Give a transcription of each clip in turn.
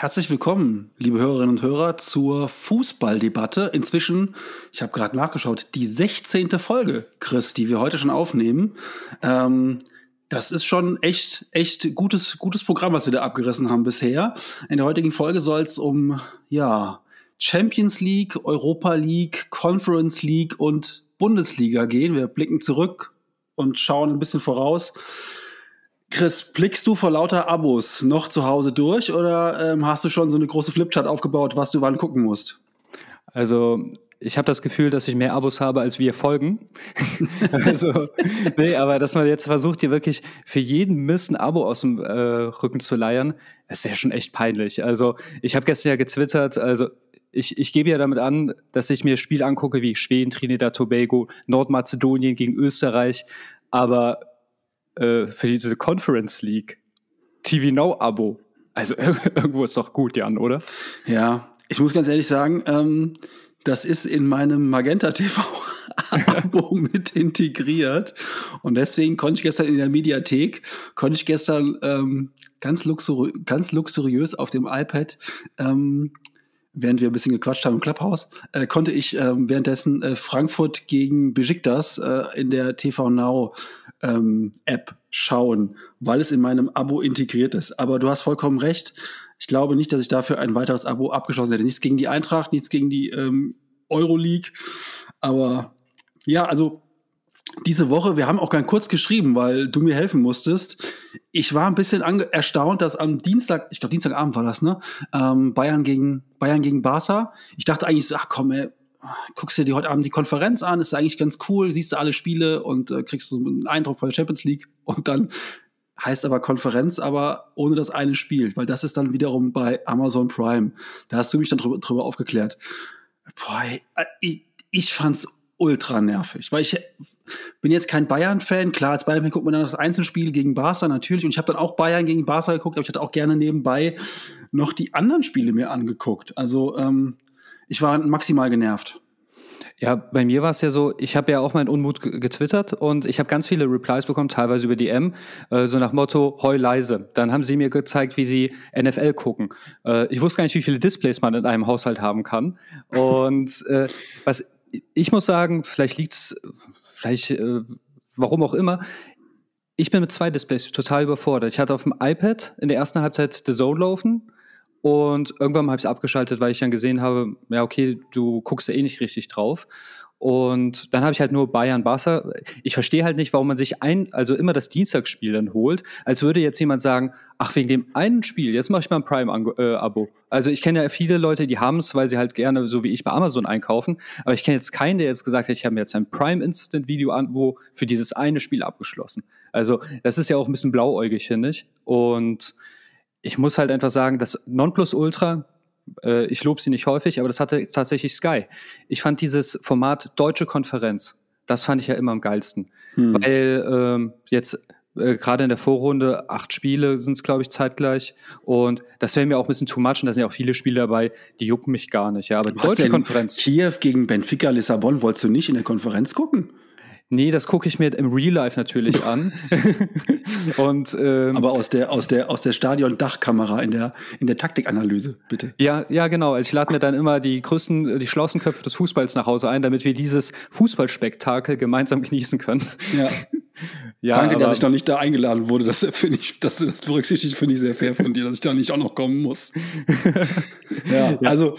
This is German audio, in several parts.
Herzlich willkommen, liebe Hörerinnen und Hörer, zur Fußballdebatte. Inzwischen, ich habe gerade nachgeschaut, die 16. Folge, Chris, die wir heute schon aufnehmen. Ähm, das ist schon echt, echt gutes, gutes Programm, was wir da abgerissen haben bisher. In der heutigen Folge soll es um, ja, Champions League, Europa League, Conference League und Bundesliga gehen. Wir blicken zurück und schauen ein bisschen voraus. Chris, blickst du vor lauter Abos noch zu Hause durch oder ähm, hast du schon so eine große Flipchart aufgebaut, was du wann gucken musst? Also ich habe das Gefühl, dass ich mehr Abos habe, als wir folgen. also, nee, aber dass man jetzt versucht, hier wirklich für jeden Mist ein Abo aus dem äh, Rücken zu leiern, ist ja schon echt peinlich. Also ich habe gestern ja getwittert, also ich, ich gebe ja damit an, dass ich mir Spiele angucke wie Schweden, Trinidad, Tobago, Nordmazedonien gegen Österreich, aber äh, für diese Conference League TV Now Abo. Also irgendwo ist doch gut, Jan, oder? Ja, ich muss ganz ehrlich sagen, ähm, das ist in meinem Magenta TV Abo mit integriert und deswegen konnte ich gestern in der Mediathek konnte ich gestern ähm, ganz, luxuri ganz luxuriös auf dem iPad ähm, während wir ein bisschen gequatscht haben im Clubhouse, äh, konnte ich äh, währenddessen äh, Frankfurt gegen Besiktas äh, in der TV Now ähm, App schauen, weil es in meinem Abo integriert ist. Aber du hast vollkommen recht. Ich glaube nicht, dass ich dafür ein weiteres Abo abgeschlossen hätte. Nichts gegen die Eintracht, nichts gegen die ähm, Euroleague. Aber ja, also diese Woche, wir haben auch ganz kurz geschrieben, weil du mir helfen musstest. Ich war ein bisschen erstaunt, dass am Dienstag, ich glaube Dienstagabend war das, ne? Ähm, Bayern gegen Bayern gegen Barca. Ich dachte eigentlich so, ach komm, ey, guckst dir heute Abend die Konferenz an, ist eigentlich ganz cool, siehst du alle Spiele und äh, kriegst so einen Eindruck von der Champions League und dann heißt aber Konferenz, aber ohne das eine Spiel, weil das ist dann wiederum bei Amazon Prime. Da hast du mich dann drüber, drüber aufgeklärt. Boah, äh, ich, ich fand's ultra nervig, weil ich bin jetzt kein Bayern-Fan. Klar, als Bayern-Fan guckt man dann das Einzelspiel gegen Barca natürlich und ich habe dann auch Bayern gegen Barca geguckt, aber ich hatte auch gerne nebenbei noch die anderen Spiele mir angeguckt. Also ähm, ich war maximal genervt. Ja, bei mir war es ja so, ich habe ja auch meinen Unmut getwittert und ich habe ganz viele Replies bekommen, teilweise über DM, äh, so nach Motto, heu leise. Dann haben sie mir gezeigt, wie sie NFL gucken. Äh, ich wusste gar nicht, wie viele Displays man in einem Haushalt haben kann. Und äh, was ich muss sagen, vielleicht liegt's, vielleicht, äh, warum auch immer, ich bin mit zwei Displays total überfordert. Ich hatte auf dem iPad in der ersten Halbzeit The Zone laufen und irgendwann habe ich es abgeschaltet, weil ich dann gesehen habe, ja, okay, du guckst ja eh nicht richtig drauf. Und dann habe ich halt nur Bayern Barca. Ich verstehe halt nicht, warum man sich ein, also immer das Dienstagsspiel dann holt, als würde jetzt jemand sagen, ach, wegen dem einen Spiel, jetzt mache ich mal ein Prime-Abo. Äh, also ich kenne ja viele Leute, die haben es, weil sie halt gerne, so wie ich, bei Amazon einkaufen. Aber ich kenne jetzt keinen, der jetzt gesagt hat, ich habe mir jetzt ein Prime-Instant-Video-Abo für dieses eine Spiel abgeschlossen. Also das ist ja auch ein bisschen blauäugig, finde ich. Und ich muss halt einfach sagen, das Nonplusultra, äh, ich lobe sie nicht häufig, aber das hatte tatsächlich Sky. Ich fand dieses Format Deutsche Konferenz, das fand ich ja immer am geilsten. Hm. Weil ähm, jetzt äh, gerade in der Vorrunde acht Spiele sind es, glaube ich, zeitgleich. Und das wäre mir auch ein bisschen too much. Und da sind ja auch viele Spiele dabei, die jucken mich gar nicht. Ja, aber die Deutsche Konferenz. Kiew gegen Benfica Lissabon wolltest du nicht in der Konferenz gucken? Nee, das gucke ich mir im Real Life natürlich an. und, ähm, Aber aus der, aus der, aus der Stadion-Dachkamera in der, in der Taktikanalyse, bitte. Ja, ja, genau. Also ich lade mir dann immer die größten, die schlauesten Köpfe des Fußballs nach Hause ein, damit wir dieses Fußballspektakel gemeinsam genießen können. Ja. ja Danke, dass ich noch nicht da eingeladen wurde. Das finde ich, dass du das berücksichtigt, finde ich sehr fair von dir, dass ich da nicht auch noch kommen muss. ja, ja, also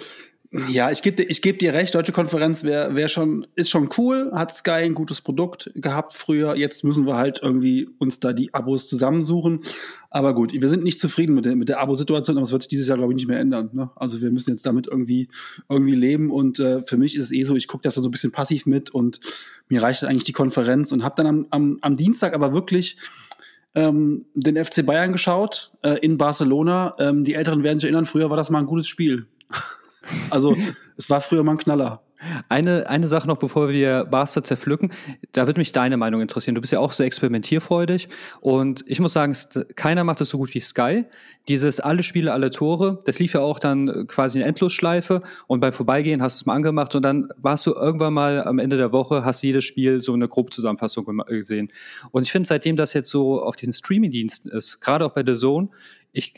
ja, ich gebe ich geb dir recht, Deutsche Konferenz wär, wär schon, ist schon cool, hat Sky ein gutes Produkt gehabt früher. Jetzt müssen wir halt irgendwie uns da die Abos zusammensuchen. Aber gut, wir sind nicht zufrieden mit der, mit der Abo-Situation, aber es wird sich dieses Jahr, glaube ich, nicht mehr ändern. Ne? Also wir müssen jetzt damit irgendwie, irgendwie leben. Und äh, für mich ist es eh so, ich gucke das so ein bisschen passiv mit und mir reicht eigentlich die Konferenz und habe dann am, am, am Dienstag aber wirklich ähm, den FC Bayern geschaut äh, in Barcelona. Ähm, die Älteren werden sich erinnern, früher war das mal ein gutes Spiel. Also es war früher mal ein Knaller. Eine, eine Sache noch, bevor wir Barca zerpflücken. Da würde mich deine Meinung interessieren. Du bist ja auch sehr experimentierfreudig. Und ich muss sagen, keiner macht das so gut wie Sky. Dieses alle Spiele, alle Tore, das lief ja auch dann quasi in Endlosschleife. Und beim Vorbeigehen hast du es mal angemacht. Und dann warst du irgendwann mal am Ende der Woche, hast jedes Spiel so eine Grobzusammenfassung gesehen. Und ich finde, seitdem das jetzt so auf diesen Streaming-Diensten ist, gerade auch bei The Zone, ich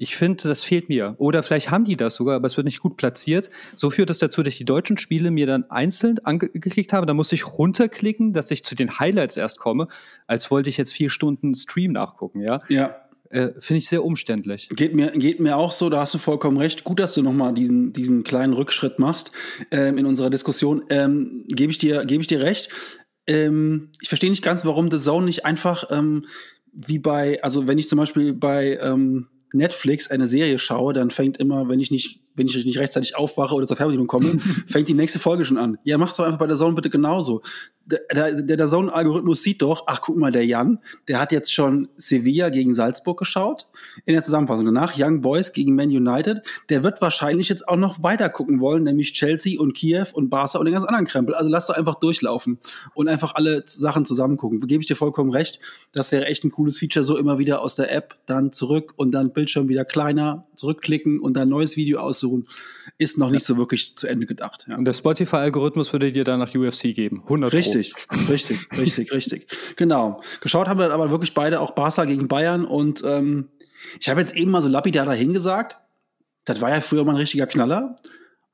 ich finde, das fehlt mir. Oder vielleicht haben die das sogar, aber es wird nicht gut platziert. So führt es dazu, dass ich die deutschen Spiele mir dann einzeln angeklickt habe. Da musste ich runterklicken, dass ich zu den Highlights erst komme, als wollte ich jetzt vier Stunden Stream nachgucken, ja. Ja. Äh, Finde ich sehr umständlich. Geht mir, geht mir auch so, da hast du vollkommen recht. Gut, dass du nochmal diesen, diesen kleinen Rückschritt machst ähm, in unserer Diskussion. Ähm, Gebe ich, dir, geb ich dir recht. Ähm, ich verstehe nicht ganz, warum The Zone nicht einfach ähm, wie bei, also wenn ich zum Beispiel bei ähm, Netflix eine Serie schaue, dann fängt immer, wenn ich nicht wenn ich nicht rechtzeitig aufwache oder zur Fernbedienung komme, fängt die nächste Folge schon an. Ja, mach's doch einfach bei der Zone bitte genauso. Der, der, der Zone-Algorithmus sieht doch, ach guck mal, der Jan, der hat jetzt schon Sevilla gegen Salzburg geschaut in der Zusammenfassung. Danach Young Boys gegen Man United. Der wird wahrscheinlich jetzt auch noch weiter gucken wollen, nämlich Chelsea und Kiew und Barca und den ganz anderen Krempel. Also lass doch einfach durchlaufen und einfach alle Sachen zusammen gucken. Gebe ich dir vollkommen recht. Das wäre echt ein cooles Feature, so immer wieder aus der App, dann zurück und dann Bildschirm wieder kleiner, zurückklicken und dann neues Video aussuchen aussuchen, ist noch nicht so wirklich zu Ende gedacht. Ja. Und der Spotify-Algorithmus würde dir dann nach UFC geben. 100 Richtig, richtig, richtig, richtig. Genau. Geschaut haben wir dann aber wirklich beide auch Barca gegen Bayern und ähm, ich habe jetzt eben mal so lapidar dahin gesagt, das war ja früher mal ein richtiger Knaller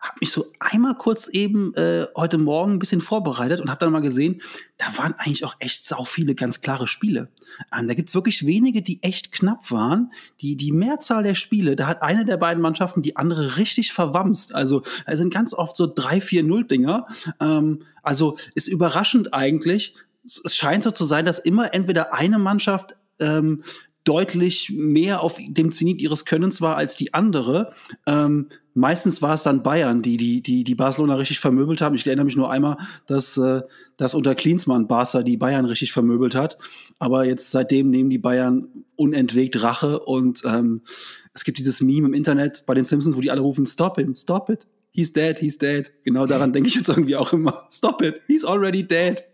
habe mich so einmal kurz eben äh, heute Morgen ein bisschen vorbereitet und habe dann mal gesehen, da waren eigentlich auch echt sau viele ganz klare Spiele. Ähm, da gibt's wirklich wenige, die echt knapp waren. Die, die Mehrzahl der Spiele, da hat eine der beiden Mannschaften die andere richtig verwamst. Also da sind ganz oft so 3-4-0-Dinger. Ähm, also ist überraschend eigentlich. Es scheint so zu sein, dass immer entweder eine Mannschaft ähm, deutlich mehr auf dem Zenit ihres Könnens war als die andere. Ähm, meistens war es dann Bayern, die, die, die, die Barcelona richtig vermöbelt haben. Ich erinnere mich nur einmal, dass, äh, dass unter Klinsmann Barca die Bayern richtig vermöbelt hat. Aber jetzt seitdem nehmen die Bayern unentwegt Rache und ähm, es gibt dieses Meme im Internet bei den Simpsons, wo die alle rufen, stop him, stop it. He's dead, he's dead. Genau daran denke ich jetzt irgendwie auch immer. Stop it, he's already dead.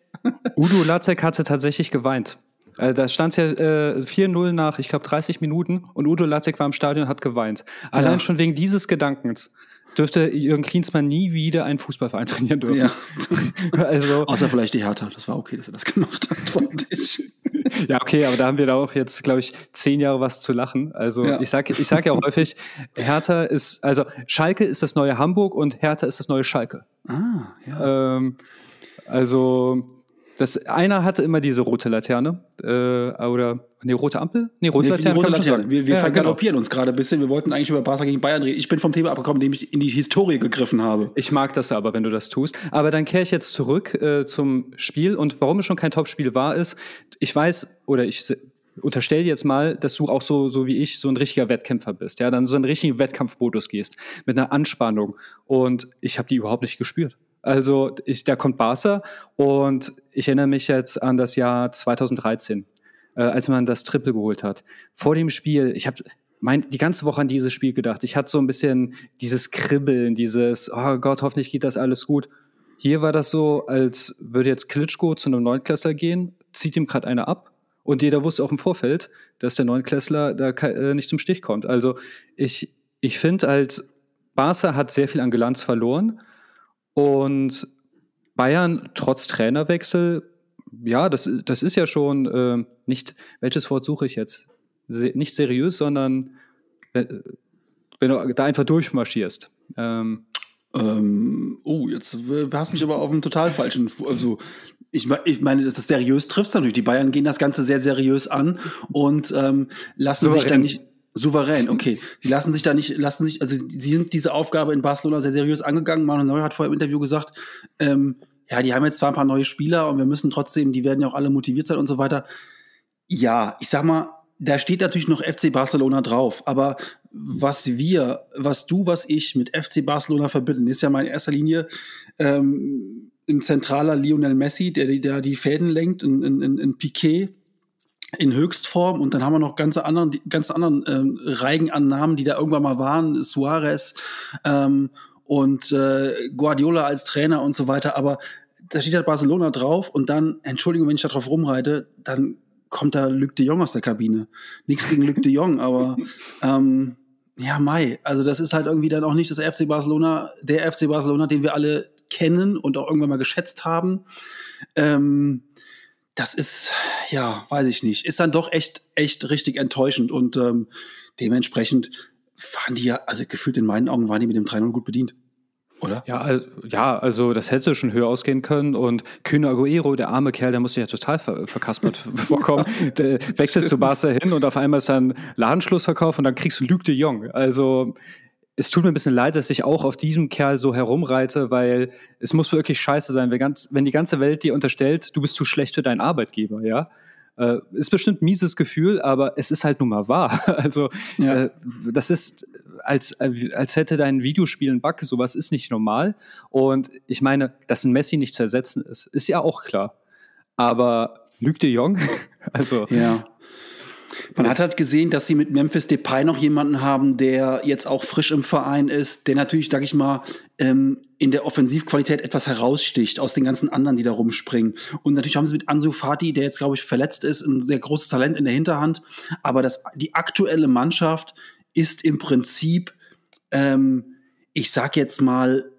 Udo Latzek hatte tatsächlich geweint. Also da stand ja äh, 4-0 nach, ich glaube, 30 Minuten und Udo Lattek war im Stadion und hat geweint. Allein ja. schon wegen dieses Gedankens dürfte Jürgen Klinsmann nie wieder einen Fußballverein trainieren dürfen. Ja. also, Außer vielleicht die Hertha. Das war okay, dass er das gemacht hat, fand ich. Ja, okay, aber da haben wir da auch jetzt, glaube ich, zehn Jahre was zu lachen. Also ja. ich sage ich sag ja auch häufig, Hertha ist, also Schalke ist das neue Hamburg und Hertha ist das neue Schalke. Ah, ja. Ähm, also das, einer hatte immer diese rote Laterne. Äh, oder nee, rote Ampel? Nee, rote nee, Laterne. Rote Laterne. Wir, wir ja, vergaloppieren genau. uns gerade ein bisschen. Wir wollten eigentlich über Barca gegen Bayern reden. Ich bin vom Thema abgekommen, indem ich in die Historie gegriffen habe. Ich mag das aber, wenn du das tust. Aber dann kehre ich jetzt zurück äh, zum Spiel. Und warum es schon kein Topspiel war, ist, ich weiß, oder ich unterstell jetzt mal, dass du auch so, so wie ich so ein richtiger Wettkämpfer bist, ja, dann so einen richtigen Wettkampfmodus gehst, mit einer Anspannung. Und ich habe die überhaupt nicht gespürt. Also ich, da kommt Barca und ich erinnere mich jetzt an das Jahr 2013, äh, als man das Triple geholt hat. Vor dem Spiel, ich habe mein, die ganze Woche an dieses Spiel gedacht. Ich hatte so ein bisschen dieses Kribbeln, dieses, oh Gott, hoffentlich geht das alles gut. Hier war das so, als würde jetzt Klitschko zu einem Neunklässler gehen, zieht ihm gerade einer ab und jeder wusste auch im Vorfeld, dass der Neunklässler da äh, nicht zum Stich kommt. Also ich, ich finde halt, Barca hat sehr viel an Glanz verloren und Bayern trotz Trainerwechsel, ja, das, das ist ja schon äh, nicht, welches Wort suche ich jetzt? Se, nicht seriös, sondern wenn, wenn, du da einfach durchmarschierst. Ähm, ähm, oh, jetzt hast du mich aber auf einen total falschen. Also, ich, ich meine, das ist seriös trifft natürlich. Die Bayern gehen das Ganze sehr seriös an und ähm, lassen Souverän. sich da nicht. Souverän, okay. Die lassen sich da nicht, lassen sich, also sie sind diese Aufgabe in Barcelona sehr seriös angegangen. Manuel Neuer hat vorher im Interview gesagt, ähm, ja, die haben jetzt zwar ein paar neue Spieler und wir müssen trotzdem, die werden ja auch alle motiviert sein und so weiter. Ja, ich sag mal, da steht natürlich noch FC Barcelona drauf, aber was wir, was du, was ich mit FC Barcelona verbinden, ist ja mal in erster Linie ähm, ein zentraler Lionel Messi, der, der die Fäden lenkt, ein, ein, ein Piquet, in Höchstform und dann haben wir noch ganz anderen, ganz anderen ähm, Reigen an Namen, die da irgendwann mal waren, Suarez ähm, und äh, Guardiola als Trainer und so weiter, aber da steht halt Barcelona drauf und dann, Entschuldigung, wenn ich da drauf rumreite, dann kommt da Luc de Jong aus der Kabine. Nichts gegen Luc de Jong, aber ähm, ja, Mai. Also das ist halt irgendwie dann auch nicht das FC Barcelona, der FC Barcelona, den wir alle kennen und auch irgendwann mal geschätzt haben. Ähm, das ist, ja, weiß ich nicht, ist dann doch echt, echt richtig enttäuschend und ähm, dementsprechend waren die ja, also gefühlt in meinen Augen waren die mit dem 3-0 gut bedient. Oder? Ja, also, ja, also das hätte schon höher ausgehen können. Und Kühne Aguero, der arme Kerl, der musste ja total ver verkaspert vorkommen. Der wechselt zu Barca hin und auf einmal ist dann Ladenschlussverkauf und dann kriegst du Luc de Jong. Also es tut mir ein bisschen leid, dass ich auch auf diesem Kerl so herumreite, weil es muss wirklich scheiße sein, wenn, ganz, wenn die ganze Welt dir unterstellt, du bist zu schlecht für deinen Arbeitgeber, ja. Äh, ist bestimmt ein mieses Gefühl, aber es ist halt nun mal wahr. Also ja. äh, das ist, als, als hätte dein Videospiel einen Bug, sowas ist nicht normal. Und ich meine, dass ein Messi nicht zu ersetzen ist, ist ja auch klar. Aber Luc de Jong, also ja. Man hat halt gesehen, dass sie mit Memphis Depay noch jemanden haben, der jetzt auch frisch im Verein ist, der natürlich, sag ich mal, ähm, in der Offensivqualität etwas heraussticht aus den ganzen anderen, die da rumspringen. Und natürlich haben sie mit Ansu Fati, der jetzt, glaube ich, verletzt ist, ein sehr großes Talent in der Hinterhand. Aber das, die aktuelle Mannschaft ist im Prinzip, ähm, ich sag jetzt mal,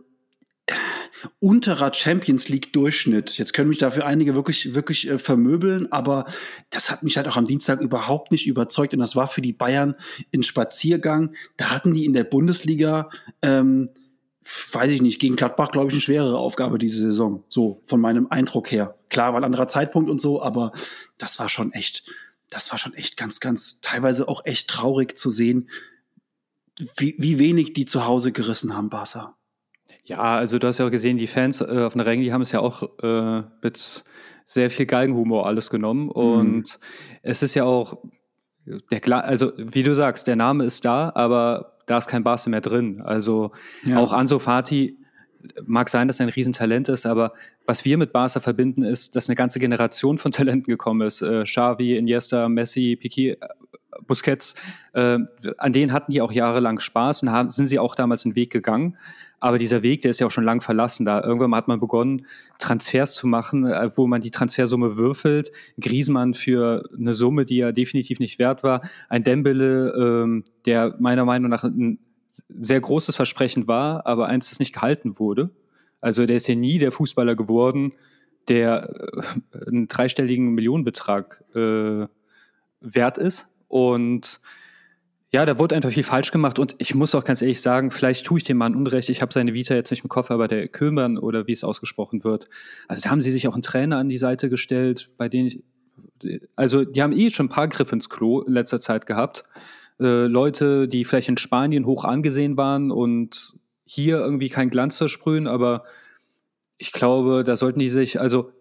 unterer Champions League Durchschnitt. Jetzt können mich dafür einige wirklich, wirklich äh, vermöbeln, aber das hat mich halt auch am Dienstag überhaupt nicht überzeugt und das war für die Bayern ein Spaziergang. Da hatten die in der Bundesliga, ähm, weiß ich nicht, gegen Gladbach, glaube ich, eine schwerere Aufgabe diese Saison. So, von meinem Eindruck her. Klar, war ein anderer Zeitpunkt und so, aber das war schon echt, das war schon echt ganz, ganz, teilweise auch echt traurig zu sehen, wie, wie wenig die zu Hause gerissen haben, Barca. Ja, also du hast ja auch gesehen, die Fans äh, auf den Rängen, die haben es ja auch äh, mit sehr viel Galgenhumor alles genommen. Mhm. Und mhm. es ist ja auch, der, also wie du sagst, der Name ist da, aber da ist kein Barca mehr drin. Also ja. auch Anso Fati mag sein, dass er ein Riesentalent ist, aber was wir mit Barca verbinden, ist, dass eine ganze Generation von Talenten gekommen ist. Äh, Xavi, Iniesta, Messi, Piquet, Busquets, äh, an denen hatten die auch jahrelang Spaß und haben, sind sie auch damals einen Weg gegangen. Aber dieser Weg, der ist ja auch schon lang verlassen. Da irgendwann hat man begonnen, Transfers zu machen, äh, wo man die Transfersumme würfelt. Griesmann für eine Summe, die ja definitiv nicht wert war. Ein Dembele, ähm, der meiner Meinung nach ein sehr großes Versprechen war, aber eins, das nicht gehalten wurde. Also der ist ja nie der Fußballer geworden, der äh, einen dreistelligen Millionenbetrag äh, wert ist. Und ja, da wurde einfach viel falsch gemacht und ich muss auch ganz ehrlich sagen, vielleicht tue ich dem Mann Unrecht. Ich habe seine Vita jetzt nicht im Kopf, aber der Kömern oder wie es ausgesprochen wird. Also da haben sie sich auch einen Trainer an die Seite gestellt, bei denen ich, also die haben eh schon ein paar Griffe ins Klo in letzter Zeit gehabt. Äh, Leute, die vielleicht in Spanien hoch angesehen waren und hier irgendwie kein Glanz versprühen, aber ich glaube, da sollten die sich, also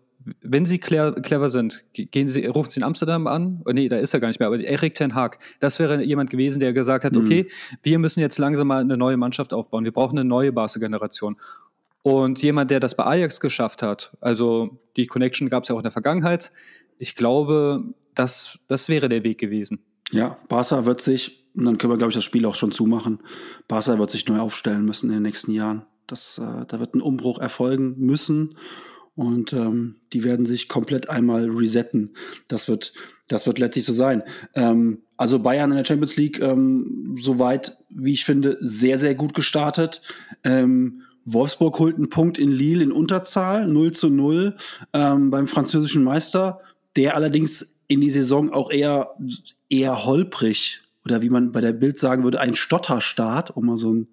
wenn sie clever sind, gehen sie, rufen sie in Amsterdam an. Oh, nee, da ist er gar nicht mehr, aber Erik Ten Haag, das wäre jemand gewesen, der gesagt hat, mhm. okay, wir müssen jetzt langsam mal eine neue Mannschaft aufbauen. Wir brauchen eine neue Barca-Generation. Und jemand, der das bei Ajax geschafft hat, also die Connection gab es ja auch in der Vergangenheit, ich glaube, das, das wäre der Weg gewesen. Ja, Barca wird sich, und dann können wir, glaube ich, das Spiel auch schon zumachen, Barca wird sich neu aufstellen müssen in den nächsten Jahren. Das, äh, da wird ein Umbruch erfolgen müssen. Und ähm, die werden sich komplett einmal resetten. Das wird, das wird letztlich so sein. Ähm, also Bayern in der Champions League, ähm, soweit, wie ich finde, sehr, sehr gut gestartet. Ähm, Wolfsburg holt einen Punkt in Lille in Unterzahl, 0 zu 0 ähm, beim französischen Meister, der allerdings in die Saison auch eher, eher holprig oder wie man bei der Bild sagen würde, ein Stotterstart, um mal so ein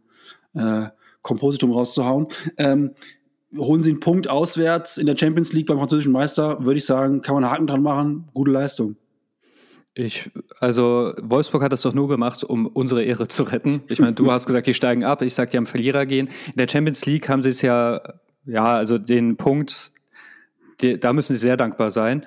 äh, Kompositum rauszuhauen. Ähm, holen sie einen Punkt auswärts in der Champions League beim französischen Meister, würde ich sagen, kann man einen Haken dran machen. Gute Leistung. Ich, also Wolfsburg hat das doch nur gemacht, um unsere Ehre zu retten. Ich meine, du hast gesagt, die steigen ab. Ich sage, die haben Verlierer gehen. In der Champions League haben sie es ja, ja, also den Punkt, die, da müssen sie sehr dankbar sein.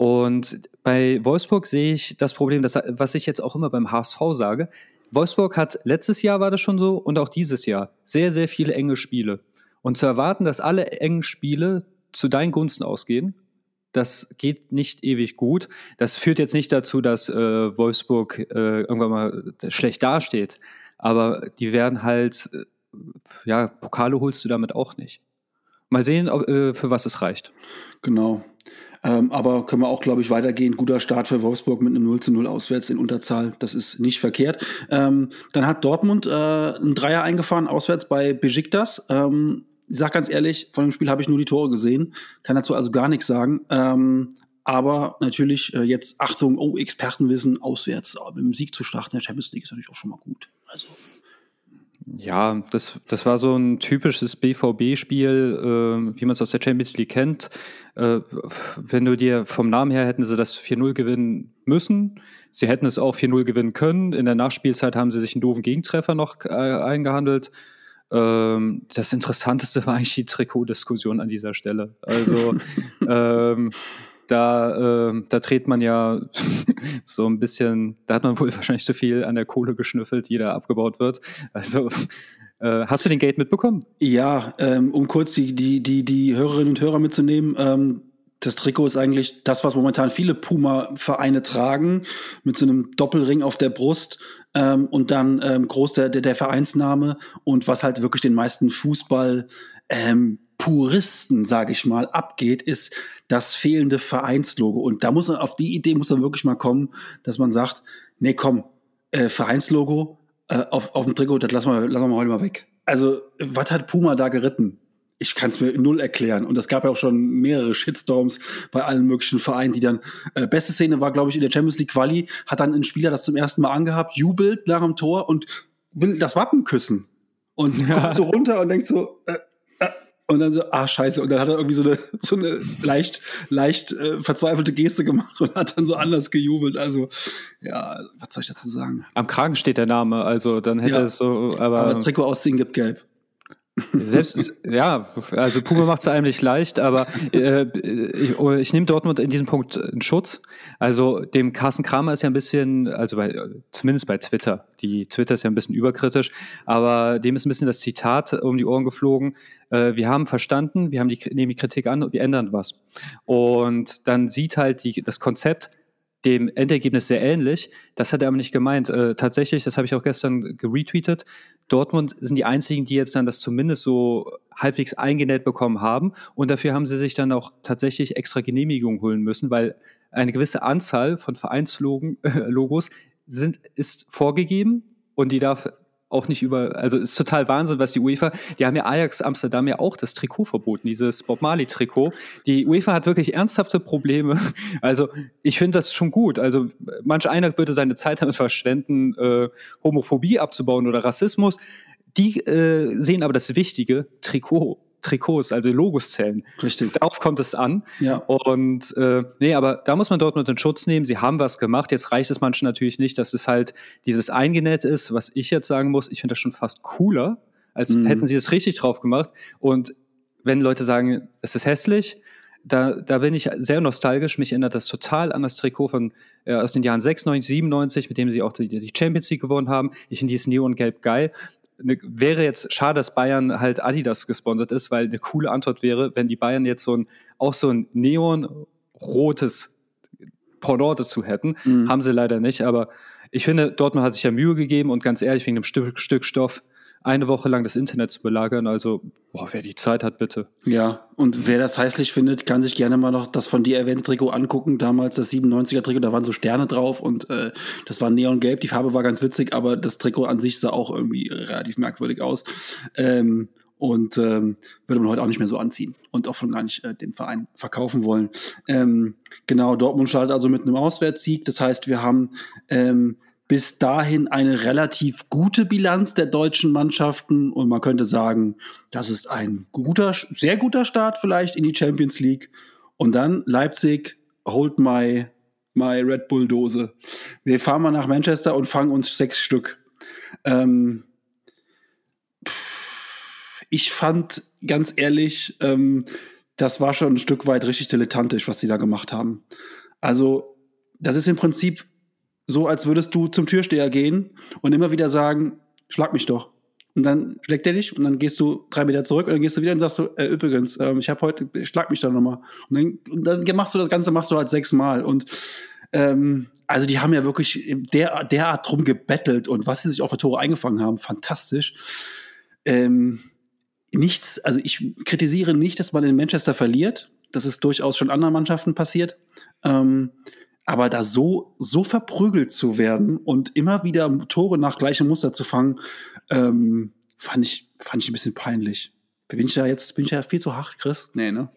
Und bei Wolfsburg sehe ich das Problem, das, was ich jetzt auch immer beim HSV sage. Wolfsburg hat letztes Jahr war das schon so und auch dieses Jahr sehr, sehr viele enge Spiele. Und zu erwarten, dass alle engen Spiele zu deinen Gunsten ausgehen, das geht nicht ewig gut. Das führt jetzt nicht dazu, dass äh, Wolfsburg äh, irgendwann mal schlecht dasteht. Aber die werden halt, äh, ja, Pokale holst du damit auch nicht. Mal sehen, ob, äh, für was es reicht. Genau. Ähm, aber können wir auch, glaube ich, weitergehen. Guter Start für Wolfsburg mit einem 0 zu 0 auswärts in Unterzahl. Das ist nicht verkehrt. Ähm, dann hat Dortmund äh, einen Dreier eingefahren auswärts bei Besiktas. Ähm, ich sag ganz ehrlich, von dem Spiel habe ich nur die Tore gesehen, kann dazu also gar nichts sagen. Ähm, aber natürlich äh, jetzt Achtung, oh, Expertenwissen auswärts äh, mit dem Sieg zu starten in der Champions League ist natürlich auch schon mal gut. Also. Ja, das, das war so ein typisches BVB-Spiel, äh, wie man es aus der Champions League kennt. Äh, wenn du dir vom Namen her hätten sie das 4-0 gewinnen müssen. Sie hätten es auch 4-0 gewinnen können. In der Nachspielzeit haben sie sich einen doofen Gegentreffer noch äh, eingehandelt. Ähm, das Interessanteste war eigentlich die Trikotdiskussion an dieser Stelle. Also ähm, da, äh, da dreht man ja so ein bisschen, da hat man wohl wahrscheinlich zu viel an der Kohle geschnüffelt, die da abgebaut wird. Also äh, hast du den Gate mitbekommen? Ja, ähm, um kurz die, die, die, die Hörerinnen und Hörer mitzunehmen, ähm, das Trikot ist eigentlich das, was momentan viele Puma-Vereine tragen, mit so einem Doppelring auf der Brust ähm, und dann ähm, groß der, der, der Vereinsname und was halt wirklich den meisten Fußball ähm, Puristen, sage ich mal, abgeht, ist das fehlende Vereinslogo. Und da muss man auf die Idee muss man wirklich mal kommen, dass man sagt, nee, komm, äh, Vereinslogo äh, auf, auf dem Trikot, das lassen wir, lassen wir heute mal weg. Also, was hat Puma da geritten? ich kann es mir null erklären. Und es gab ja auch schon mehrere Shitstorms bei allen möglichen Vereinen, die dann, äh, beste Szene war, glaube ich, in der Champions League Quali, hat dann ein Spieler das zum ersten Mal angehabt, jubelt nach dem Tor und will das Wappen küssen. Und ja. guckt so runter und denkt so, äh, äh, und dann so, ah, scheiße. Und dann hat er irgendwie so eine, so eine leicht, leicht äh, verzweifelte Geste gemacht und hat dann so anders gejubelt. Also, ja, was soll ich dazu sagen? Am Kragen steht der Name, also dann hätte ja. es so, aber. Aber Trikot ausziehen gibt gelb. Selbst, ja, also Puma macht es einem nicht leicht, aber äh, ich, ich nehme Dortmund in diesem Punkt in Schutz. Also dem Carsten Kramer ist ja ein bisschen, also bei, zumindest bei Twitter, die Twitter ist ja ein bisschen überkritisch, aber dem ist ein bisschen das Zitat um die Ohren geflogen. Äh, wir haben verstanden, wir haben die, nehmen die Kritik an und wir ändern was. Und dann sieht halt die, das Konzept, dem Endergebnis sehr ähnlich. Das hat er aber nicht gemeint. Äh, tatsächlich, das habe ich auch gestern geretweetet. Dortmund sind die einzigen, die jetzt dann das zumindest so halbwegs eingenäht bekommen haben. Und dafür haben sie sich dann auch tatsächlich extra Genehmigung holen müssen, weil eine gewisse Anzahl von Vereinslogos sind, ist vorgegeben und die darf auch nicht über, also ist total Wahnsinn, was die UEFA, die haben ja Ajax Amsterdam ja auch das Trikot verboten, dieses Bob Marley Trikot. Die UEFA hat wirklich ernsthafte Probleme. Also ich finde das schon gut. Also manch einer würde seine Zeit damit verschwenden, äh, Homophobie abzubauen oder Rassismus. Die äh, sehen aber das Wichtige, Trikot Trikots, also Logos zählen. Richtig. Darauf kommt es an. Ja. Und äh, nee, aber da muss man dort nur den Schutz nehmen. Sie haben was gemacht. Jetzt reicht es manchen natürlich nicht, dass es halt dieses Eingenäht ist, was ich jetzt sagen muss. Ich finde das schon fast cooler, als mhm. hätten sie es richtig drauf gemacht. Und wenn Leute sagen, es ist hässlich, da, da bin ich sehr nostalgisch. Mich erinnert das total an das Trikot von äh, aus den Jahren 96, 97, mit dem sie auch die, die Champions League gewonnen haben. Ich finde dieses Neon-Gelb geil ne, wäre jetzt schade, dass Bayern halt Adidas gesponsert ist, weil eine coole Antwort wäre, wenn die Bayern jetzt so ein, auch so ein neonrotes Pendant dazu hätten. Mhm. Haben sie leider nicht, aber ich finde, Dortmund hat sich ja Mühe gegeben und ganz ehrlich, wegen dem Stück, Stück Stoff eine Woche lang das Internet zu belagern. Also, boah, wer die Zeit hat, bitte. Ja, und wer das heißlich findet, kann sich gerne mal noch das von dir erwähnte Trikot angucken. Damals das 97er Trikot, da waren so Sterne drauf und äh, das war neongelb. Die Farbe war ganz witzig, aber das Trikot an sich sah auch irgendwie relativ merkwürdig aus. Ähm, und ähm, würde man heute auch nicht mehr so anziehen und auch schon gar nicht äh, dem Verein verkaufen wollen. Ähm, genau, Dortmund startet also mit einem Auswärtssieg. Das heißt, wir haben ähm, bis dahin eine relativ gute Bilanz der deutschen Mannschaften und man könnte sagen, das ist ein guter, sehr guter Start vielleicht in die Champions League. Und dann Leipzig, hold my, my Red Bull Dose. Wir fahren mal nach Manchester und fangen uns sechs Stück. Ähm, ich fand ganz ehrlich, ähm, das war schon ein Stück weit richtig dilettantisch, was sie da gemacht haben. Also, das ist im Prinzip so, als würdest du zum Türsteher gehen und immer wieder sagen, schlag mich doch. Und dann schlägt er dich und dann gehst du drei Meter zurück und dann gehst du wieder und sagst so, äh, übrigens, ähm, ich habe heute, schlag mich doch nochmal. Und dann, und dann machst du das Ganze, machst du halt sechsmal. Und ähm, also die haben ja wirklich der, derart drum gebettelt und was sie sich auch für Tore eingefangen haben, fantastisch. Ähm, nichts, also ich kritisiere nicht, dass man in Manchester verliert. Das ist durchaus schon anderen Mannschaften passiert. Ähm, aber da so, so verprügelt zu werden und immer wieder Tore nach gleichem Muster zu fangen, ähm, fand ich, fand ich ein bisschen peinlich. Bin ich da jetzt, bin ich ja viel zu hart, Chris? Nee, ne?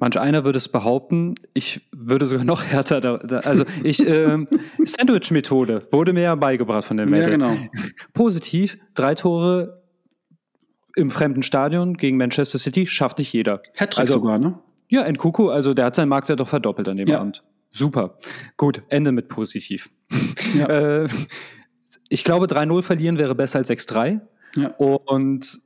Manch einer würde es behaupten, ich würde sogar noch härter, da, da, also ich, äh, Sandwich-Methode wurde mir ja beigebracht von dem Ja, Mädel. genau. Positiv, drei Tore im fremden Stadion gegen Manchester City schafft nicht jeder. Hattrick Also- sogar, ne? Ja, Nkuku, also der hat seinen Marktwert doch verdoppelt an dem Ja. Abend. Super. Gut, Ende mit positiv. Ja. Äh, ich glaube, 3-0 verlieren wäre besser als 6-3. Ja. Und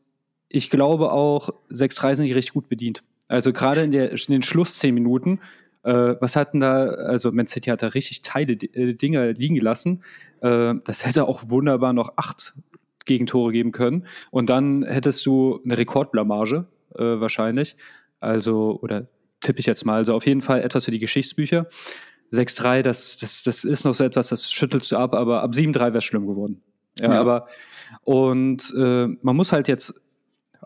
ich glaube auch, 6-3 sind nicht richtig gut bedient. Also gerade in, der- in den Schluss 10 Minuten, äh, was hatten da, also Man City hat da richtig Teile, äh, Dinger liegen gelassen. Äh, das hätte auch wunderbar noch acht Gegentore geben können. Und dann hättest du eine Rekordblamage, äh, wahrscheinlich. Also, oder tippe ich jetzt mal. Also auf jeden Fall etwas für die Geschichtsbücher. 6-3, das, das, das ist noch so etwas, das schüttelst du ab, aber ab 7-3 wäre es schlimm geworden. Ja, Ja. aber und äh, man muss halt jetzt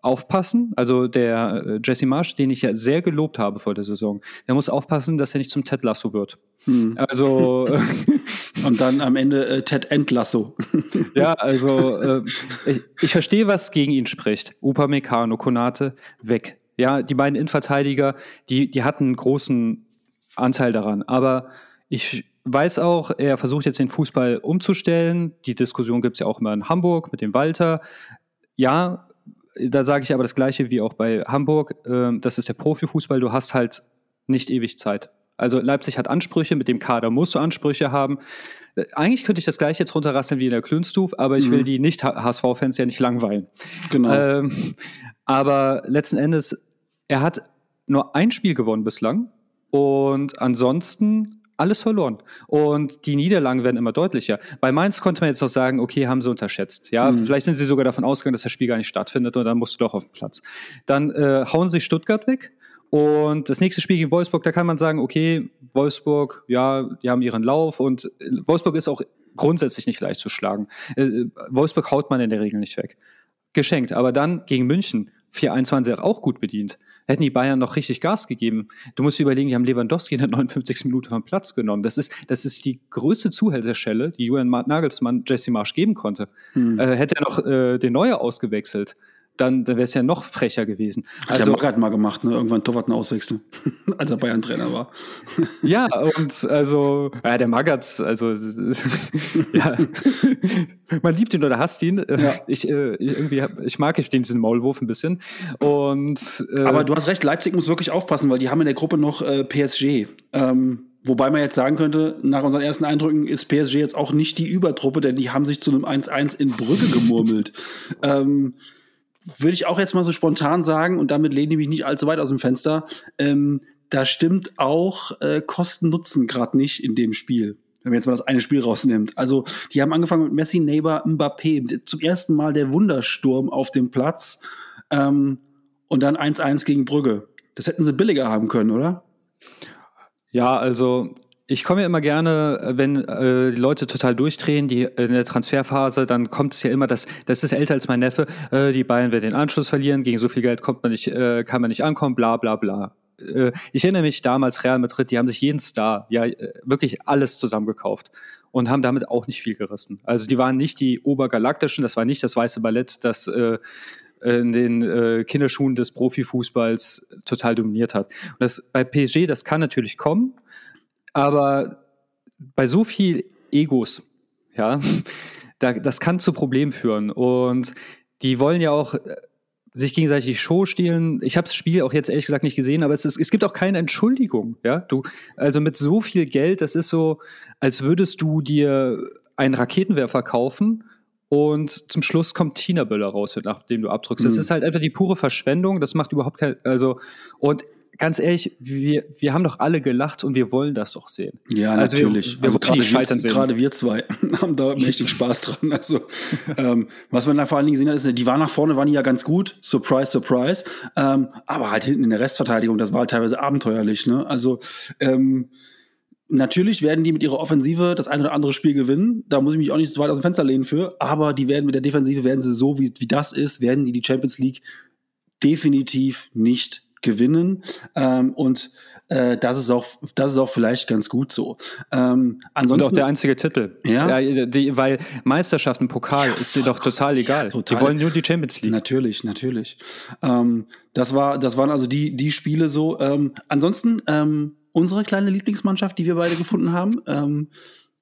aufpassen. Also der äh, Jesse Marsch, den ich ja sehr gelobt habe vor der Saison, der muss aufpassen, dass er nicht zum Ted Lasso wird. Hm. Also äh, Und dann am Ende äh, Ted Endlasso. ja, also äh, ich, ich verstehe, was gegen ihn spricht. Upamecano, Konate, weg. Ja, die beiden Innenverteidiger, die, die hatten einen großen Anteil daran. Aber ich weiß auch, er versucht jetzt den Fußball umzustellen. Die Diskussion gibt es ja auch immer in Hamburg mit dem Walter. Ja, da sage ich aber das Gleiche wie auch bei Hamburg. Ähm, das ist der Profifußball. Du hast halt nicht ewig Zeit. Also Leipzig hat Ansprüche, mit dem Kader musst du Ansprüche haben. Äh, Eigentlich könnte ich das gleiche jetzt runterrasseln wie in der Klünstuf, aber ich Mhm. will die Nicht-HSV-Fans ja nicht langweilen. Genau. Ähm, aber letzten Endes, er hat nur ein Spiel gewonnen bislang und ansonsten alles verloren. Und die Niederlagen werden immer deutlicher. Bei Mainz konnte man jetzt noch sagen, okay, haben sie unterschätzt. Ja, Mhm. vielleicht sind sie sogar davon ausgegangen, dass das Spiel gar nicht stattfindet und dann musst du doch auf den Platz. Dann äh, hauen sie Stuttgart weg. Und das nächste Spiel gegen Wolfsburg, da kann man sagen, okay, Wolfsburg, ja, die haben ihren Lauf und äh, Wolfsburg ist auch grundsätzlich nicht leicht zu schlagen. Äh, Wolfsburg haut man in der Regel nicht weg geschenkt. Aber dann gegen München 4-1 waren sie auch gut bedient. Hätten die Bayern noch richtig Gas gegeben. Du musst dir überlegen, die haben Lewandowski in der 59. Minute vom Platz genommen. Das ist, das ist die größte Zuhälterschelle, die Julian Ma- Nagelsmann Jesse Marsch geben konnte. Hm. Äh, hätte er noch äh, den Neuer ausgewechselt, dann, dann wäre es ja noch frecher gewesen. Hat Also, der Magath mal gemacht, ne? Irgendwann Torwarten auswechseln, als er Bayern-Trainer war. ja, und also, ja, der Magath, also, ja, man liebt ihn oder hasst ihn. Ja. Ich, äh, irgendwie, hab- ich mag den, diesen Maulwurf ein bisschen. Und, äh, Aber du hast recht, Leipzig muss wirklich aufpassen, weil die haben in der Gruppe noch äh, PSG. Ähm, wobei man jetzt sagen könnte, nach unseren ersten Eindrücken ist PSG jetzt auch nicht die Übertruppe, denn die haben sich zu einem 1-1 in Brügge gemurmelt. ähm, Würde ich auch jetzt mal so spontan sagen, und damit lehne ich mich nicht allzu weit aus dem Fenster, ähm, da stimmt auch äh, Kosten-Nutzen gerade nicht in dem Spiel. Wenn man jetzt mal das eine Spiel rausnimmt. Also, die haben angefangen mit Messi, Neighbor, Mbappé. Zum ersten Mal der Wundersturm auf dem Platz. Ähm, und dann 1-1 gegen Brügge. Das hätten sie billiger haben können, oder? Ja, also ich komme ja immer gerne, äh, wenn äh, die Leute total durchdrehen, die in der Transferphase, dann kommt es ja immer, das, das ist älter als mein Neffe, äh, die Bayern werden den Anschluss verlieren, gegen so viel Geld kommt man nicht, äh, kann man nicht ankommen, bla bla bla. Äh, ich erinnere mich damals Real Madrid, die haben sich jeden Star, ja äh, wirklich alles zusammengekauft und haben damit auch nicht viel gerissen. Also die waren nicht die obergalaktischen, das war nicht das weiße Ballett, das äh, in den äh, Kinderschuhen des Profifußballs total dominiert hat. Und das bei PSG, das kann natürlich kommen, aber bei so viel Egos, ja, da, das kann zu Problemen führen. Und die wollen ja auch äh, sich gegenseitig die Show stehlen. Ich habe das Spiel auch jetzt ehrlich gesagt nicht gesehen, aber es, ist, es gibt auch keine Entschuldigung. Ja, du, also mit so viel Geld, das ist so, als würdest du dir einen Raketenwerfer kaufen und zum Schluss kommt China-Böller raus, nachdem du abdrückst. Das Mhm. ist halt einfach die pure Verschwendung. Das macht überhaupt kein, also und ganz ehrlich, wir, wir haben doch alle gelacht und wir wollen das doch sehen. Ja, Also wir- natürlich. wir also wollen gerade die scheitern wir, gerade wir zwei haben da mächtig Spaß dran. Also, ähm, was man da vor allen Dingen gesehen hat, ist, die waren nach vorne, waren die ja ganz gut. Surprise, surprise. Ähm, aber halt hinten in der Restverteidigung, das war halt teilweise abenteuerlich. Ne? Also, ähm, Natürlich werden die mit ihrer Offensive das ein oder andere Spiel gewinnen. Da muss ich mich auch nicht so weit aus dem Fenster lehnen für. Aber die werden mit der Defensive, werden sie so, wie, wie das ist, werden die die Champions League definitiv nicht gewinnen. Ähm, und äh, das ist auch, das ist auch vielleicht ganz gut so. Ähm, ansonsten und auch der einzige Titel. Ja. ja die, weil Meisterschaften, Pokal ja, ist dir doch total egal. Total. Die wollen nur die Champions League. Natürlich, natürlich. Ähm, das war, das waren also die, die Spiele so. Ähm, ansonsten, ähm, unsere kleine Lieblingsmannschaft, die wir beide gefunden haben, ähm,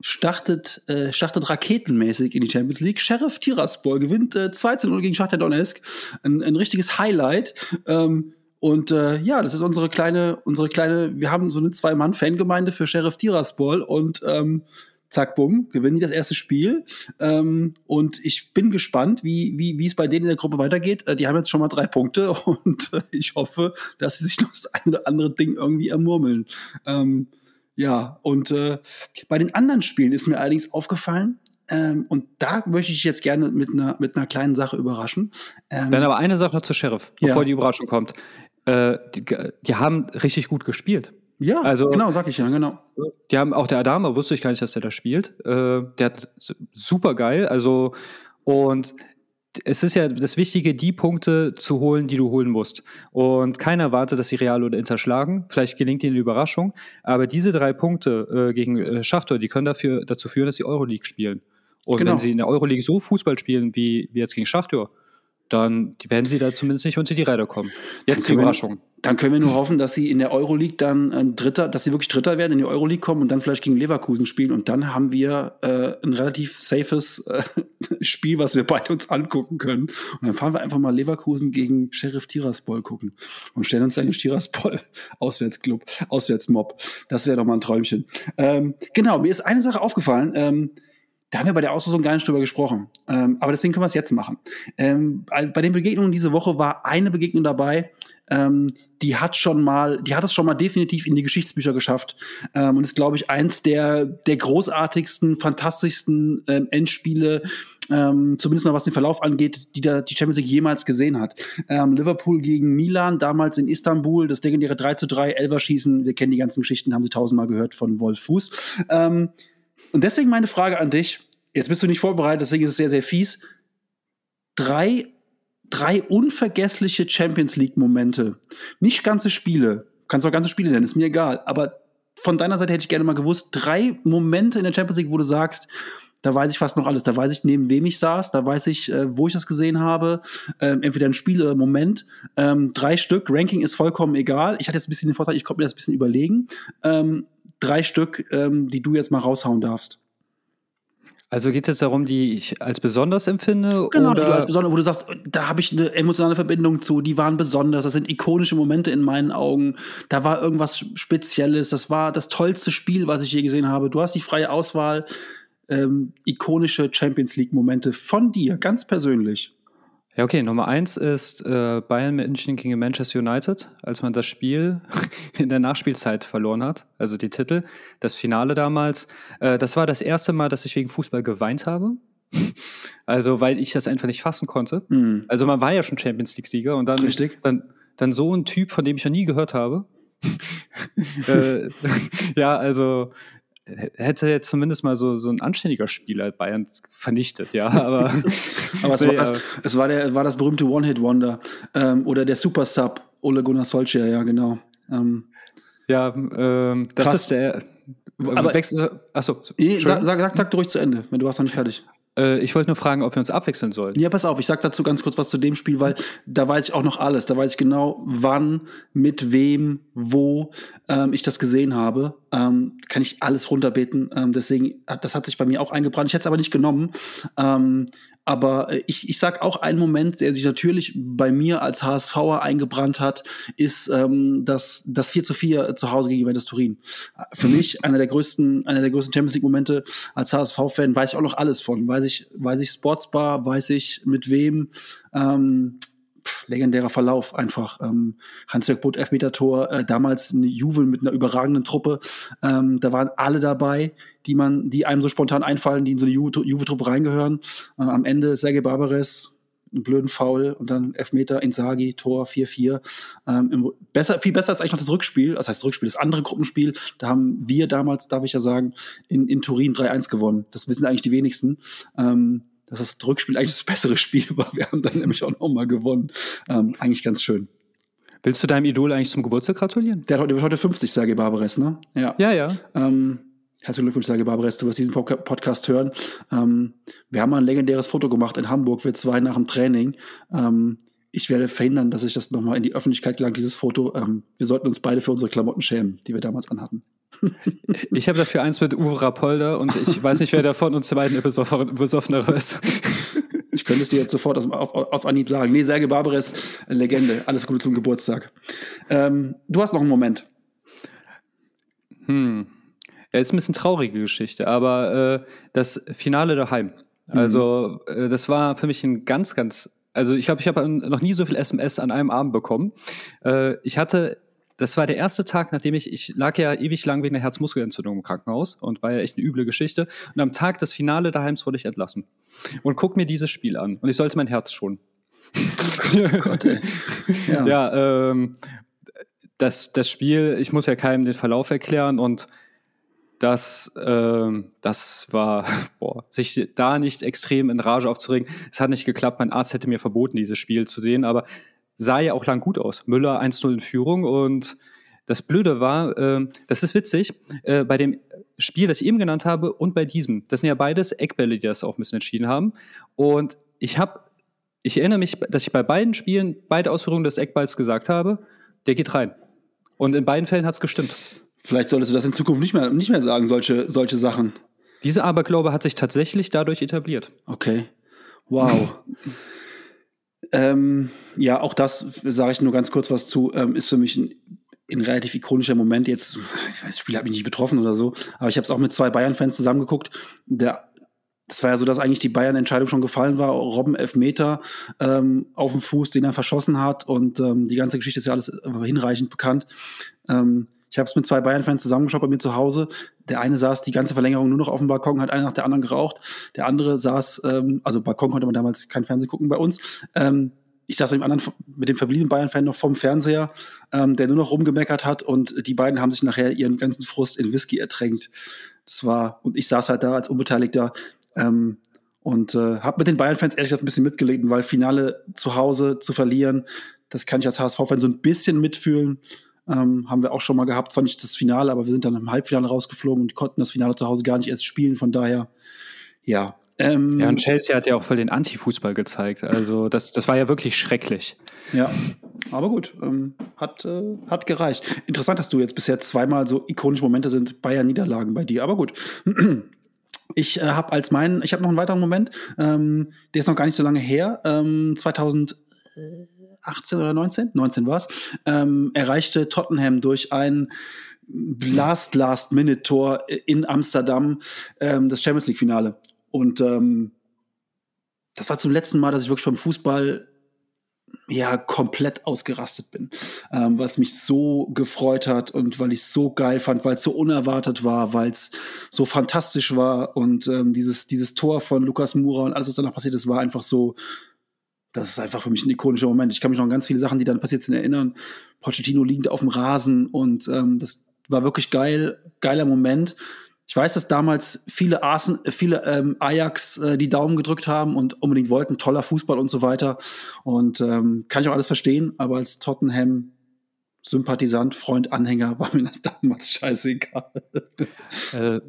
startet, äh, startet raketenmäßig in die Champions League. Sheriff Tiraspol gewinnt äh, 2-0 gegen Schachter Donetsk. Ein, ein richtiges Highlight. Ähm, und äh, ja, das ist unsere kleine, unsere kleine, wir haben so eine Zwei-Mann-Fangemeinde für Sheriff Tiraspol und ähm, zack, bumm, gewinnen die das erste Spiel. Ähm, und ich bin gespannt, wie, wie, wie es bei denen in der Gruppe weitergeht. Äh, die haben jetzt schon mal drei Punkte und äh, ich hoffe, dass sie sich noch das eine oder andere Ding irgendwie ermurmeln. Ähm, ja, und äh, bei den anderen Spielen ist mir allerdings aufgefallen, ähm, und da möchte ich jetzt gerne mit einer, mit einer kleinen Sache überraschen. Ähm, Dann aber eine Sache noch zu Sheriff, bevor ja. die Überraschung kommt äh, die, die, haben richtig gut gespielt. Ja, also, genau, sag ich ja, genau. Die haben auch der Adama, wusste ich gar nicht, dass der da spielt. Äh, der hat super geil, also und es ist ja das Wichtige, die Punkte zu holen, die du holen musst. Und keiner erwartet, dass sie Real oder Inter schlagen. Vielleicht gelingt ihnen eine Überraschung. Aber diese drei Punkte äh, gegen äh, Schachtor, die können dafür, dazu führen, dass sie Euroleague spielen. Und genau. wenn sie in der Euroleague so Fußball spielen wie, wie jetzt gegen Schachtor, dann werden sie da zumindest nicht unter die Räder kommen. Jetzt die Überraschung. Wir, dann können wir nur hoffen, dass sie in der Euroleague dann ähm, Dritter, dass sie wirklich Dritter werden, in die Euroleague kommen und dann vielleicht gegen Leverkusen spielen und dann haben wir äh, ein relativ safes äh, Spiel, was wir beide uns angucken können. Und dann fahren wir einfach mal Leverkusen gegen Sheriff Tiraspol gucken und stellen uns dann den Tiraspol Auswärtsclub, Auswärtsmob. Das wäre doch mal ein Träumchen. Ähm, genau, mir ist eine Sache aufgefallen. Ähm, da haben wir bei der Auslosung gar nicht drüber gesprochen. Ähm, aber deswegen können wir es jetzt machen. Ähm, bei den Begegnungen diese Woche war eine Begegnung dabei, ähm, die hat schon mal, die hat es schon mal definitiv in die Geschichtsbücher geschafft ähm, und ist, glaube ich, eins der, der großartigsten, fantastischsten ähm, Endspiele, ähm, zumindest mal was den Verlauf angeht, die da die Champions League jemals gesehen hat. Ähm, Liverpool gegen Milan, damals in Istanbul, das legendäre 3 zu 3, Elverschießen, wir kennen die ganzen Geschichten, haben sie tausendmal gehört von Wolf Fuß. Und deswegen meine Frage an dich. Jetzt bist du nicht vorbereitet, deswegen ist es sehr, sehr fies. Drei, drei unvergessliche Champions League-Momente. Nicht ganze Spiele. Kannst auch ganze Spiele nennen, ist mir egal. Aber von deiner Seite hätte ich gerne mal gewusst, drei Momente in der Champions League, wo du sagst, da weiß ich fast noch alles. Da weiß ich, neben wem ich saß, da weiß ich, äh, wo ich das gesehen habe. Ähm, entweder ein Spiel oder ein Moment. Ähm, drei Stück. Ranking ist vollkommen egal. Ich hatte jetzt ein bisschen den Vorteil, ich konnte mir das ein bisschen überlegen. Ähm, drei Stück, ähm, die du jetzt mal raushauen darfst. Also geht es jetzt darum, die ich als besonders empfinde? Genau, oder? die du als besonders, wo du sagst, da habe ich eine emotionale Verbindung zu, die waren besonders, das sind ikonische Momente in meinen Augen, da war irgendwas Spezielles, das war das tollste Spiel, was ich je gesehen habe. Du hast die freie Auswahl, ähm, ikonische Champions League-Momente von dir, ganz persönlich. Ja, okay. Nummer eins ist äh, Bayern München gegen Manchester United, als man das Spiel in der Nachspielzeit verloren hat, also die Titel, das Finale damals. Äh, das war das erste Mal, dass ich wegen Fußball geweint habe. also, weil ich das einfach nicht fassen konnte. Mhm. Also, man war ja schon Champions League-Sieger und dann, Richtig. dann, dann so ein Typ, von dem ich noch nie gehört habe. äh, ja, also hätte jetzt zumindest mal so, so ein anständiger Spieler Bayern vernichtet, ja. Aber, aber es, war das, es war, der, war das berühmte One-Hit-Wonder ähm, oder der Super-Sub Ole Gunnar Solskjaer, ja, genau. Ähm, ja, ähm, das Krass. ist der. Aber, achso, sag, sag, sag, sag durch zu Ende, wenn du warst noch nicht fertig. Äh, ich wollte nur fragen, ob wir uns abwechseln sollen. Ja, pass auf, ich sag dazu ganz kurz was zu dem Spiel, weil da weiß ich auch noch alles. Da weiß ich genau, wann, mit wem, wo ähm, ich das gesehen habe. Ähm, kann ich alles runterbeten. Ähm, deswegen, das hat sich bei mir auch eingebrannt. Ich hätte es aber nicht genommen. Ähm, aber äh, ich, ich sag auch einen Moment, der sich natürlich bei mir als HSVer eingebrannt hat, ist ähm, das, das 4 zu 4 zu Hause gegen Juventus Turin. Für mich einer der größten, einer der größten Champions League Momente als HSV-Fan, weiß ich auch noch alles von. Weiß ich, weiß ich Sportsbar, weiß ich mit wem, ähm, pff, legendärer Verlauf einfach. Ähm, Hans-Jörg Butt, Elfmeter-Tor, äh, damals eine Juve mit einer überragenden Truppe. Ähm, da waren alle dabei, die man, die einem so spontan einfallen, die in so eine Juve-Truppe reingehören. Äh, am Ende Sergei Barbares, einen blöden Foul und dann Elfmeter, Inzaghi, Tor 4-4. Ähm, besser, viel besser als eigentlich noch das Rückspiel, das heißt das Rückspiel, das andere Gruppenspiel, da haben wir damals, darf ich ja sagen, in, in Turin 3-1 gewonnen. Das wissen eigentlich die wenigsten. Ähm, dass das Rückspiel eigentlich das bessere Spiel war. Wir haben dann nämlich auch nochmal gewonnen. Ähm, eigentlich ganz schön. Willst du deinem Idol eigentlich zum Geburtstag gratulieren? Der, der wird heute 50, Sergei Barbares, ne? Ja. Ja, ja. Ähm, herzlichen Glückwunsch, Sergei Barbares, du wirst diesen Podcast hören. Ähm, wir haben mal ein legendäres Foto gemacht in Hamburg, wir zwei nach dem Training. Ähm, ich werde verhindern, dass ich das nochmal in die Öffentlichkeit gelangt, dieses Foto. Ähm, wir sollten uns beide für unsere Klamotten schämen, die wir damals anhatten. ich habe dafür eins mit Uwe Rapolder und ich weiß nicht, wer davon uns beiden besoffener ist. Ich könnte es dir jetzt sofort auf, auf, auf Anhieb sagen. Nee, Serge Barbares, Legende. Alles Gute zum Geburtstag. Ähm, du hast noch einen Moment. Hm. Ja, ist ein bisschen traurige Geschichte, aber äh, das Finale daheim. Also, mhm. äh, das war für mich ein ganz, ganz. Also, ich glaube, ich habe noch nie so viel SMS an einem Abend bekommen. Äh, ich hatte das war der erste Tag, nachdem ich, ich lag ja ewig lang wegen der Herzmuskelentzündung im Krankenhaus und war ja echt eine üble Geschichte. Und am Tag des Finale daheim wurde ich entlassen. Und guck mir dieses Spiel an. Und ich sollte mein Herz schonen. oh Gott, ey. Ja, ja ähm, das, das Spiel, ich muss ja keinem den Verlauf erklären und das, ähm, das war, boah, sich da nicht extrem in Rage aufzuregen. Es hat nicht geklappt. Mein Arzt hätte mir verboten, dieses Spiel zu sehen, aber sah ja auch lang gut aus. Müller 1-0 in Führung und das Blöde war, äh, das ist witzig, äh, bei dem Spiel, das ich eben genannt habe und bei diesem, das sind ja beides Eckbälle, die das auch ein bisschen entschieden haben. Und ich habe, ich erinnere mich, dass ich bei beiden Spielen beide Ausführungen des Eckballs gesagt habe, der geht rein. Und in beiden Fällen hat es gestimmt. Vielleicht solltest du das in Zukunft nicht mehr, nicht mehr sagen, solche, solche Sachen. Diese Aberglaube hat sich tatsächlich dadurch etabliert. Okay. Wow. Ähm, ja, auch das sage ich nur ganz kurz was zu, ähm, ist für mich ein, ein, relativ ikonischer Moment. Jetzt, das Spiel hat mich nicht betroffen oder so, aber ich habe es auch mit zwei Bayern-Fans zusammengeguckt. Der, das war ja so, dass eigentlich die Bayern-Entscheidung schon gefallen war. Robben Elfmeter ähm, auf dem Fuß, den er verschossen hat und ähm, die ganze Geschichte ist ja alles hinreichend bekannt. Ähm, ich habe es mit zwei Bayern-Fans zusammengeschaut bei mir zu Hause. Der eine saß die ganze Verlängerung nur noch auf dem Balkon, hat einer nach der anderen geraucht. Der andere saß, ähm, also Balkon konnte man damals kein Fernsehen gucken bei uns. Ähm, ich saß mit dem anderen, mit dem verbliebenen Bayern-Fan noch vom Fernseher, ähm, der nur noch rumgemeckert hat und die beiden haben sich nachher ihren ganzen Frust in Whisky ertränkt. Das war, und ich saß halt da als Unbeteiligter ähm, und äh, habe mit den Bayern-Fans ehrlich gesagt ein bisschen mitgelitten, weil Finale zu Hause zu verlieren, das kann ich als HSV-Fan so ein bisschen mitfühlen. Ähm, haben wir auch schon mal gehabt, zwar nicht das Finale, aber wir sind dann im Halbfinale rausgeflogen und konnten das Finale zu Hause gar nicht erst spielen. Von daher, ja. Ähm, ja, und Chelsea hat ja auch voll den Anti-Fußball gezeigt. Also das, das war ja wirklich schrecklich. Ja, aber gut, ähm, hat, äh, hat gereicht. Interessant, dass du jetzt bisher zweimal so ikonische Momente sind, Bayern-Niederlagen bei dir, aber gut. Ich äh, habe als meinen, ich habe noch einen weiteren Moment, ähm, der ist noch gar nicht so lange her, ähm, 2000. 18 oder 19, 19 war es, ähm, erreichte Tottenham durch ein Last Last Minute Tor in Amsterdam ähm, das Champions League Finale. Und ähm, das war zum letzten Mal, dass ich wirklich beim Fußball ja komplett ausgerastet bin, ähm, was mich so gefreut hat und weil ich so geil fand, weil es so unerwartet war, weil es so fantastisch war. Und ähm, dieses dieses Tor von Lukas Mura und alles was danach passiert ist, war einfach so das ist einfach für mich ein ikonischer Moment. Ich kann mich noch an ganz viele Sachen, die dann passiert sind, erinnern. Pochettino liegend auf dem Rasen und ähm, das war wirklich geil, geiler Moment. Ich weiß, dass damals viele, Arsen, viele ähm, Ajax äh, die Daumen gedrückt haben und unbedingt wollten, toller Fußball und so weiter. Und ähm, kann ich auch alles verstehen, aber als Tottenham Sympathisant, Freund, Anhänger, war mir das damals scheißegal. Äh,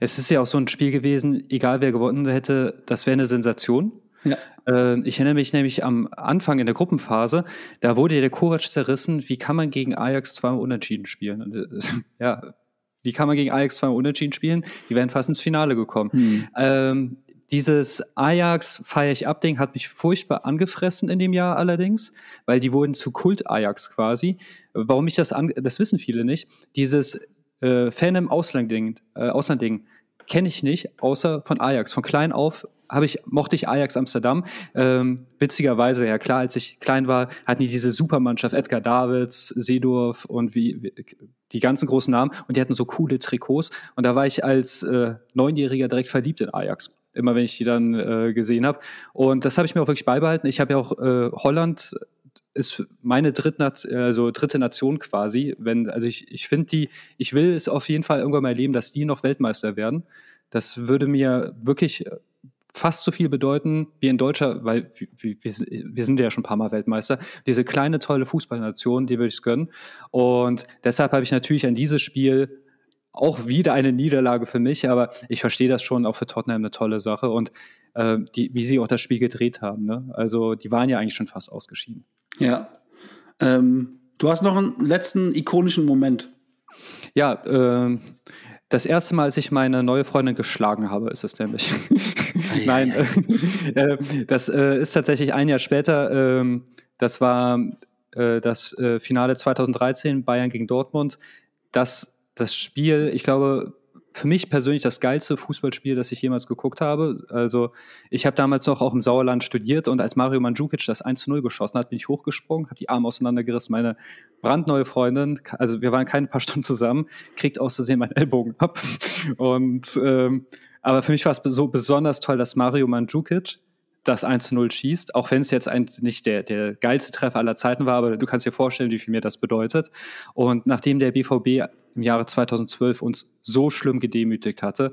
es ist ja auch so ein Spiel gewesen, egal wer gewonnen hätte, das wäre eine Sensation. Ja. Äh, ich erinnere mich nämlich am Anfang in der Gruppenphase, da wurde der Kovac zerrissen, wie kann man gegen Ajax zweimal unentschieden spielen? Und, äh, ja, wie kann man gegen Ajax zweimal unentschieden spielen? Die wären fast ins Finale gekommen. Hm. Ähm, dieses Ajax feier ich ab Ding hat mich furchtbar angefressen in dem Jahr allerdings, weil die wurden zu Kult Ajax quasi. Warum ich das an, das wissen viele nicht. Dieses äh, Fan im Ausland Ding, äh, Ausland Ding kenne ich nicht, außer von Ajax. Von klein auf habe ich, mochte ich Ajax Amsterdam. Ähm, witzigerweise, ja klar, als ich klein war, hatten die diese Supermannschaft, Edgar Davids, Seedorf und wie, wie die ganzen großen Namen und die hatten so coole Trikots. Und da war ich als äh, Neunjähriger direkt verliebt in Ajax. Immer wenn ich die dann äh, gesehen habe. Und das habe ich mir auch wirklich beibehalten. Ich habe ja auch äh, Holland ist meine dritte, also dritte Nation quasi. Wenn, also ich, ich finde die, ich will es auf jeden Fall irgendwann mal erleben, dass die noch Weltmeister werden. Das würde mir wirklich fast so viel bedeuten wie in Deutscher, weil wir, wir sind ja schon ein paar Mal Weltmeister. Diese kleine, tolle Fußballnation, die würde ich es gönnen. Und deshalb habe ich natürlich an dieses Spiel auch wieder eine Niederlage für mich, aber ich verstehe das schon auch für Tottenham eine tolle Sache und äh, die, wie sie auch das Spiel gedreht haben. Ne? Also die waren ja eigentlich schon fast ausgeschieden. Ja. Ähm, du hast noch einen letzten ikonischen Moment. Ja, äh, das erste Mal, als ich meine neue Freundin geschlagen habe, ist es nämlich. Nein, äh, das äh, ist tatsächlich ein Jahr später. Ähm, das war äh, das äh, Finale 2013 Bayern gegen Dortmund. Das, das Spiel, ich glaube, für mich persönlich das geilste Fußballspiel, das ich jemals geguckt habe. Also ich habe damals noch auch im Sauerland studiert und als Mario Mandzukic das 1 zu 0 geschossen hat, bin ich hochgesprungen, habe die Arme auseinandergerissen. Meine brandneue Freundin, also wir waren keine paar Stunden zusammen, kriegt auszusehen meinen Ellbogen ab. Und ähm, aber für mich war es so besonders toll, dass Mario Mandzukic das 1 zu 0 schießt, auch wenn es jetzt ein, nicht der, der geilste Treffer aller Zeiten war, aber du kannst dir vorstellen, wie viel mir das bedeutet. Und nachdem der BVB im Jahre 2012 uns so schlimm gedemütigt hatte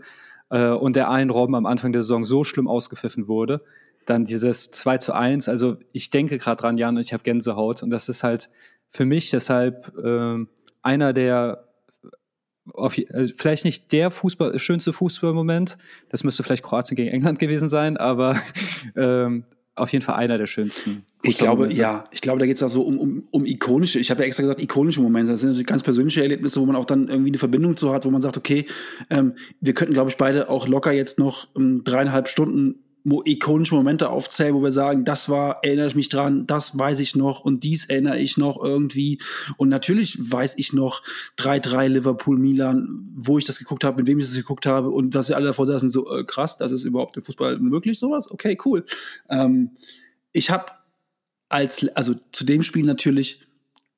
äh, und der einen Robben am Anfang der Saison so schlimm ausgepfiffen wurde, dann dieses 2 zu 1, also ich denke gerade dran, Jan, und ich habe Gänsehaut und das ist halt für mich deshalb äh, einer der auf, also vielleicht nicht der Fußball, schönste Fußballmoment, das müsste vielleicht Kroatien gegen England gewesen sein, aber ähm, auf jeden Fall einer der schönsten. Ich glaube, ja, ich glaube, da geht es auch so um, um, um ikonische, ich habe ja extra gesagt, ikonische Momente. Das sind natürlich ganz persönliche Erlebnisse, wo man auch dann irgendwie eine Verbindung zu hat, wo man sagt, okay, ähm, wir könnten, glaube ich, beide auch locker jetzt noch ähm, dreieinhalb Stunden ikonische Momente aufzählen, wo wir sagen, das war, erinnere ich mich dran, das weiß ich noch und dies erinnere ich noch irgendwie. Und natürlich weiß ich noch 3-3 Liverpool-Milan, wo ich das geguckt habe, mit wem ich das geguckt habe und dass wir alle davor saßen, so äh, krass, das ist überhaupt im Fußball möglich, sowas? Okay, cool. Ähm, ich habe als, also zu dem Spiel natürlich,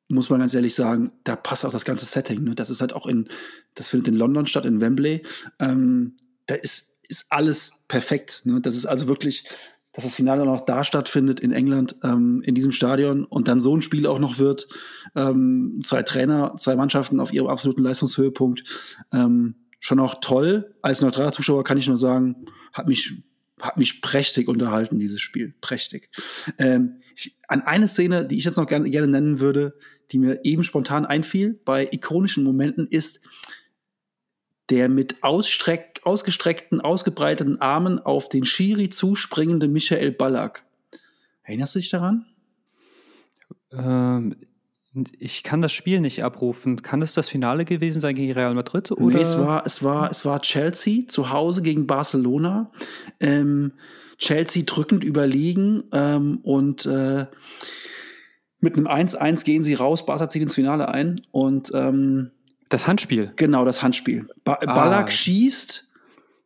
muss man ganz ehrlich sagen, da passt auch das ganze Setting. Ne? Das ist halt auch in, das findet in London statt, in Wembley. Ähm, da ist ist alles perfekt. Ne? Das ist also wirklich, dass das Finale noch da stattfindet in England, ähm, in diesem Stadion und dann so ein Spiel auch noch wird. Ähm, zwei Trainer, zwei Mannschaften auf ihrem absoluten Leistungshöhepunkt. Ähm, schon auch toll. Als neutraler Zuschauer kann ich nur sagen, hat mich hat mich prächtig unterhalten, dieses Spiel. Prächtig. Ähm, ich, an eine Szene, die ich jetzt noch gerne, gerne nennen würde, die mir eben spontan einfiel, bei ikonischen Momenten, ist, der mit ausgestreckten, ausgebreiteten Armen auf den Schiri zuspringende Michael Ballack. Erinnerst du dich daran? Ähm, ich kann das Spiel nicht abrufen. Kann es das Finale gewesen sein gegen Real Madrid? Oder? Nee, es war, es war, es war Chelsea zu Hause gegen Barcelona. Ähm, Chelsea drückend überlegen ähm, und äh, mit einem 1-1 gehen sie raus. Barca zieht ins Finale ein und ähm, das Handspiel. Genau, das Handspiel. Ba ah. Ballack schießt,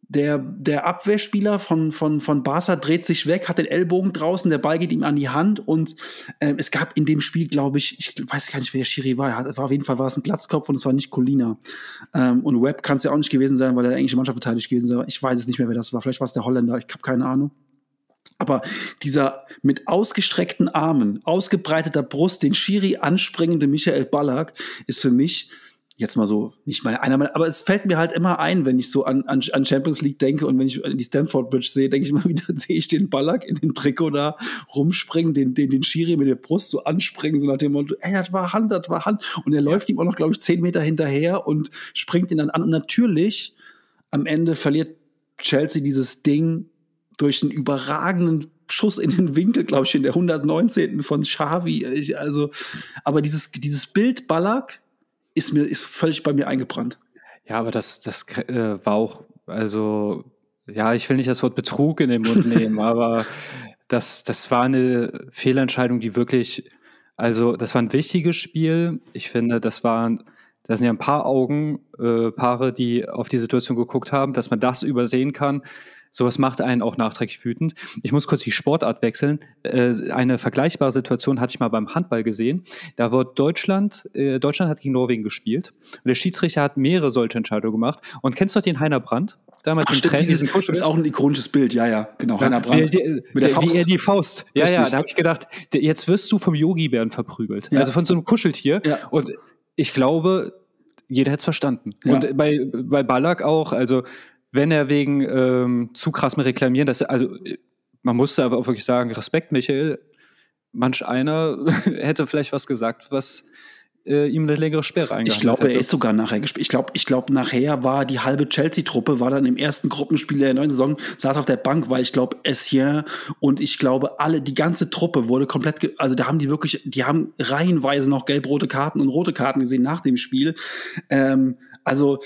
der, der Abwehrspieler von, von, von Barca dreht sich weg, hat den Ellbogen draußen, der Ball geht ihm an die Hand und äh, es gab in dem Spiel, glaube ich, ich weiß gar nicht, wer der Schiri war. war. Auf jeden Fall war es ein Glatzkopf und es war nicht Colina. Ähm, und Webb kann es ja auch nicht gewesen sein, weil er der englische Mannschaft beteiligt gewesen ist. Ich weiß es nicht mehr, wer das war. Vielleicht war es der Holländer, ich habe keine Ahnung. Aber dieser mit ausgestreckten Armen, ausgebreiteter Brust, den Schiri anspringende Michael Ballack ist für mich jetzt mal so, nicht mal einer meiner, aber es fällt mir halt immer ein, wenn ich so an, an, an Champions League denke und wenn ich die Stamford Bridge sehe, denke ich immer wieder, sehe ich den Ballack in den Trikot da rumspringen, den, den, den Schiri mit der Brust so anspringen, so nach dem Motto, ey, das war Hand, das war Hand. Und er läuft ihm auch noch, glaube ich, zehn Meter hinterher und springt ihn dann an. Und natürlich, am Ende verliert Chelsea dieses Ding durch einen überragenden Schuss in den Winkel, glaube ich, in der 119. von Xavi. Ich, also, aber dieses, dieses Bild Ballack, ist mir ist völlig bei mir eingebrannt. Ja, aber das, das äh, war auch, also, ja, ich will nicht das Wort Betrug in den Mund nehmen, aber das, das war eine Fehlentscheidung, die wirklich, also, das war ein wichtiges Spiel. Ich finde, das waren, das sind ja ein paar Augen, äh, Paare, die auf die Situation geguckt haben, dass man das übersehen kann. Sowas macht einen auch nachträglich wütend. Ich muss kurz die Sportart wechseln. Äh, eine vergleichbare Situation hatte ich mal beim Handball gesehen. Da wird Deutschland, äh, Deutschland hat gegen Norwegen gespielt und der Schiedsrichter hat mehrere solche Entscheidungen gemacht. Und kennst du den Heiner Brandt? Damals Ach, im stimmt, dieses, das ist auch ein ikonisches Bild, ja, ja, genau. Heiner Brandt. Der, mit der, Faust. Wie er die Faust. Ja, Richtig. ja, da habe ich gedacht, jetzt wirst du vom Yogi-Bären verprügelt. Ja. Also von so einem Kuscheltier. Ja. Und ich glaube, jeder hätte es verstanden. Ja. Und bei, bei Ballack auch, also wenn er wegen ähm, zu krassem Reklamieren, das, also man musste aber auch wirklich sagen, Respekt, Michael, manch einer hätte vielleicht was gesagt, was äh, ihm eine längere Sperre eingehandelt Ich glaube, er ist sogar nachher gespielt. Ich glaube, ich glaube, nachher war die halbe Chelsea-Truppe, war dann im ersten Gruppenspiel der neuen Saison, saß auf der Bank, weil ich glaube, Essien und ich glaube, alle, die ganze Truppe wurde komplett, also da haben die wirklich, die haben reihenweise noch gelb-rote Karten und rote Karten gesehen nach dem Spiel. Ähm, also,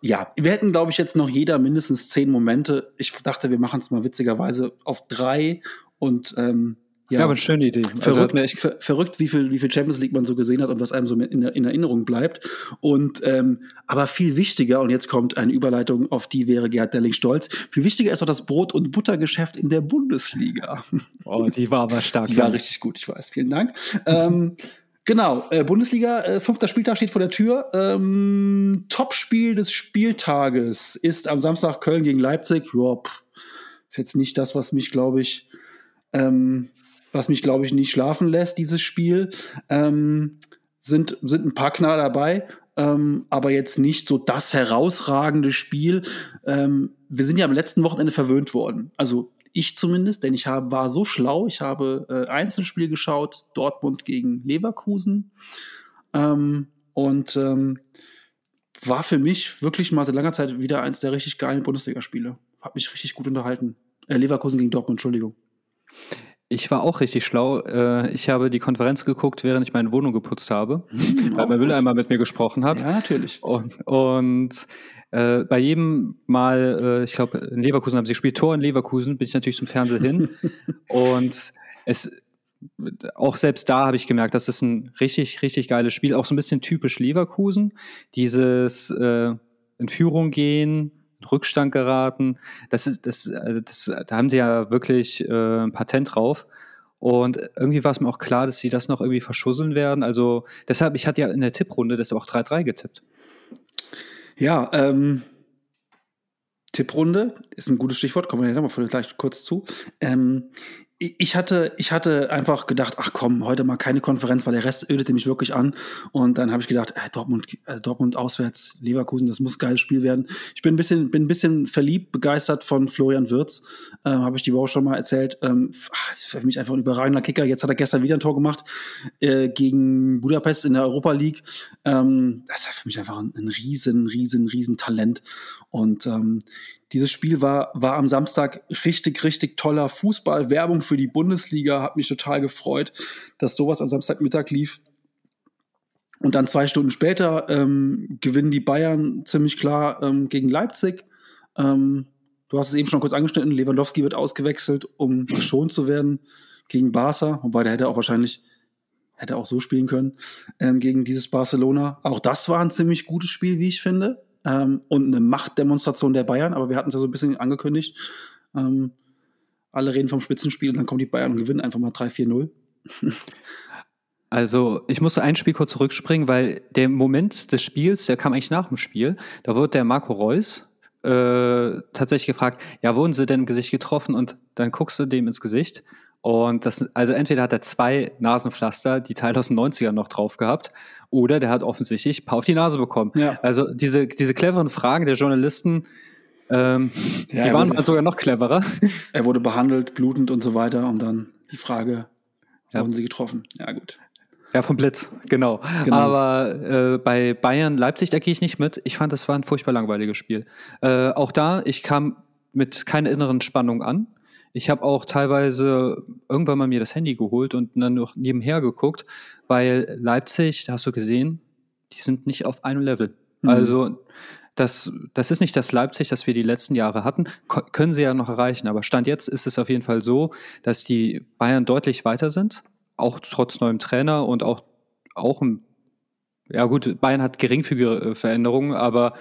ja, wir hätten, glaube ich, jetzt noch jeder mindestens zehn Momente. Ich dachte, wir machen es mal witzigerweise auf drei und ähm, ja, ja aber eine schöne Idee. Also verrückt, also ver verrückt, wie viel, wie viel Champions League man so gesehen hat und was einem so in, in Erinnerung bleibt. Und ähm, aber viel wichtiger, und jetzt kommt eine Überleitung, auf die wäre Gerhard Delling stolz. Viel wichtiger ist auch das Brot- und Buttergeschäft in der Bundesliga. Oh, die war aber stark. Die war richtig gut, ich weiß. Vielen Dank. ähm, Genau, äh, Bundesliga, äh, fünfter Spieltag steht vor der Tür. Ähm, Topspiel des Spieltages ist am Samstag Köln gegen Leipzig. Ja, ist jetzt nicht das, was mich, glaube ich, ähm, was mich, glaube ich, nicht schlafen lässt, dieses Spiel. Ähm, sind, sind ein paar Knaller dabei, ähm, aber jetzt nicht so das herausragende Spiel. Ähm, wir sind ja am letzten Wochenende verwöhnt worden. Also ich zumindest, denn ich hab, war so schlau. Ich habe äh, Einzelspiel geschaut, Dortmund gegen Leverkusen. Ähm, und ähm, war für mich wirklich mal seit langer Zeit wieder eins der richtig geilen Bundesligaspiele. Hat mich richtig gut unterhalten. Äh, Leverkusen gegen Dortmund, Entschuldigung. Ich war auch richtig schlau. Äh, ich habe die Konferenz geguckt, während ich meine Wohnung geputzt habe, hm, weil mein Mülleimer mit mir gesprochen hat. Ja, natürlich. Und, und äh, bei jedem Mal, äh, ich glaube, in Leverkusen haben sie gespielt, Tor in Leverkusen, bin ich natürlich zum Fernseher hin. und es, auch selbst da habe ich gemerkt, das ist ein richtig, richtig geiles Spiel. Auch so ein bisschen typisch Leverkusen. Dieses äh, in Führung gehen, Rückstand geraten. Das ist, das, äh, das, da haben sie ja wirklich äh, ein Patent drauf. Und irgendwie war es mir auch klar, dass sie das noch irgendwie verschusseln werden. Also deshalb, ich hatte ja in der Tipprunde das auch 3-3 getippt. Ja, ähm, Tipprunde ist ein gutes Stichwort, kommen wir ja mal gleich kurz zu. Ähm, ich hatte, ich hatte einfach gedacht, ach komm, heute mal keine Konferenz, weil der Rest ödete mich wirklich an. Und dann habe ich gedacht, äh, Dortmund, äh, Dortmund auswärts, Leverkusen, das muss ein geiles Spiel werden. Ich bin ein bisschen, bin ein bisschen verliebt, begeistert von Florian Wirz. Ähm, habe ich die Woche schon mal erzählt. Ähm, ach, ist für mich einfach ein überragender Kicker. Jetzt hat er gestern wieder ein Tor gemacht äh, gegen Budapest in der Europa League. Ähm, das ist für mich einfach ein, ein riesen, riesen, riesen Talent. Und ähm, dieses Spiel war, war am Samstag richtig, richtig toller Fußball. Werbung für die Bundesliga hat mich total gefreut, dass sowas am Samstagmittag lief. Und dann zwei Stunden später ähm, gewinnen die Bayern ziemlich klar ähm, gegen Leipzig. Ähm, du hast es eben schon kurz angeschnitten, Lewandowski wird ausgewechselt, um geschont zu werden gegen Barca, wobei der hätte auch wahrscheinlich hätte auch so spielen können ähm, gegen dieses Barcelona. Auch das war ein ziemlich gutes Spiel, wie ich finde ähm, und eine Machtdemonstration der Bayern, aber wir hatten es ja so ein bisschen angekündigt. Ähm, alle reden vom Spitzenspiel und dann kommen die Bayern und gewinnen einfach mal 3-4-0. Also, ich musste ein Spiel kurz zurückspringen, weil der Moment des Spiels, der kam eigentlich nach dem Spiel. Da wurde der Marco Reus äh, tatsächlich gefragt, ja, wurden sie denn im Gesicht getroffen? Und dann guckst du dem ins Gesicht. Und das, also entweder hat er zwei Nasenpflaster, die Teil aus den 90ern noch drauf gehabt, oder der hat offensichtlich ein paar auf die Nase bekommen. Ja. Also diese, diese cleveren Fragen der Journalisten, ähm, ja, die waren wurde, sogar noch cleverer. Er wurde behandelt, blutend und so weiter. Und dann die Frage, ja. wurden sie getroffen? Ja, gut. Ja, vom Blitz, genau. genau. Aber äh, bei Bayern Leipzig, da gehe ich nicht mit. Ich fand, das war ein furchtbar langweiliges Spiel. Äh, auch da, ich kam mit keiner inneren Spannung an. Ich habe auch teilweise irgendwann mal mir das Handy geholt und dann noch nebenher geguckt, weil Leipzig, da hast du gesehen, die sind nicht auf einem Level. Mhm. Also das, das ist nicht das Leipzig, das wir die letzten Jahre hatten. Ko können sie ja noch erreichen. Aber Stand jetzt ist es auf jeden Fall so, dass die Bayern deutlich weiter sind, auch trotz neuem Trainer und auch, auch ein, ja gut, Bayern hat geringfügige Veränderungen, aber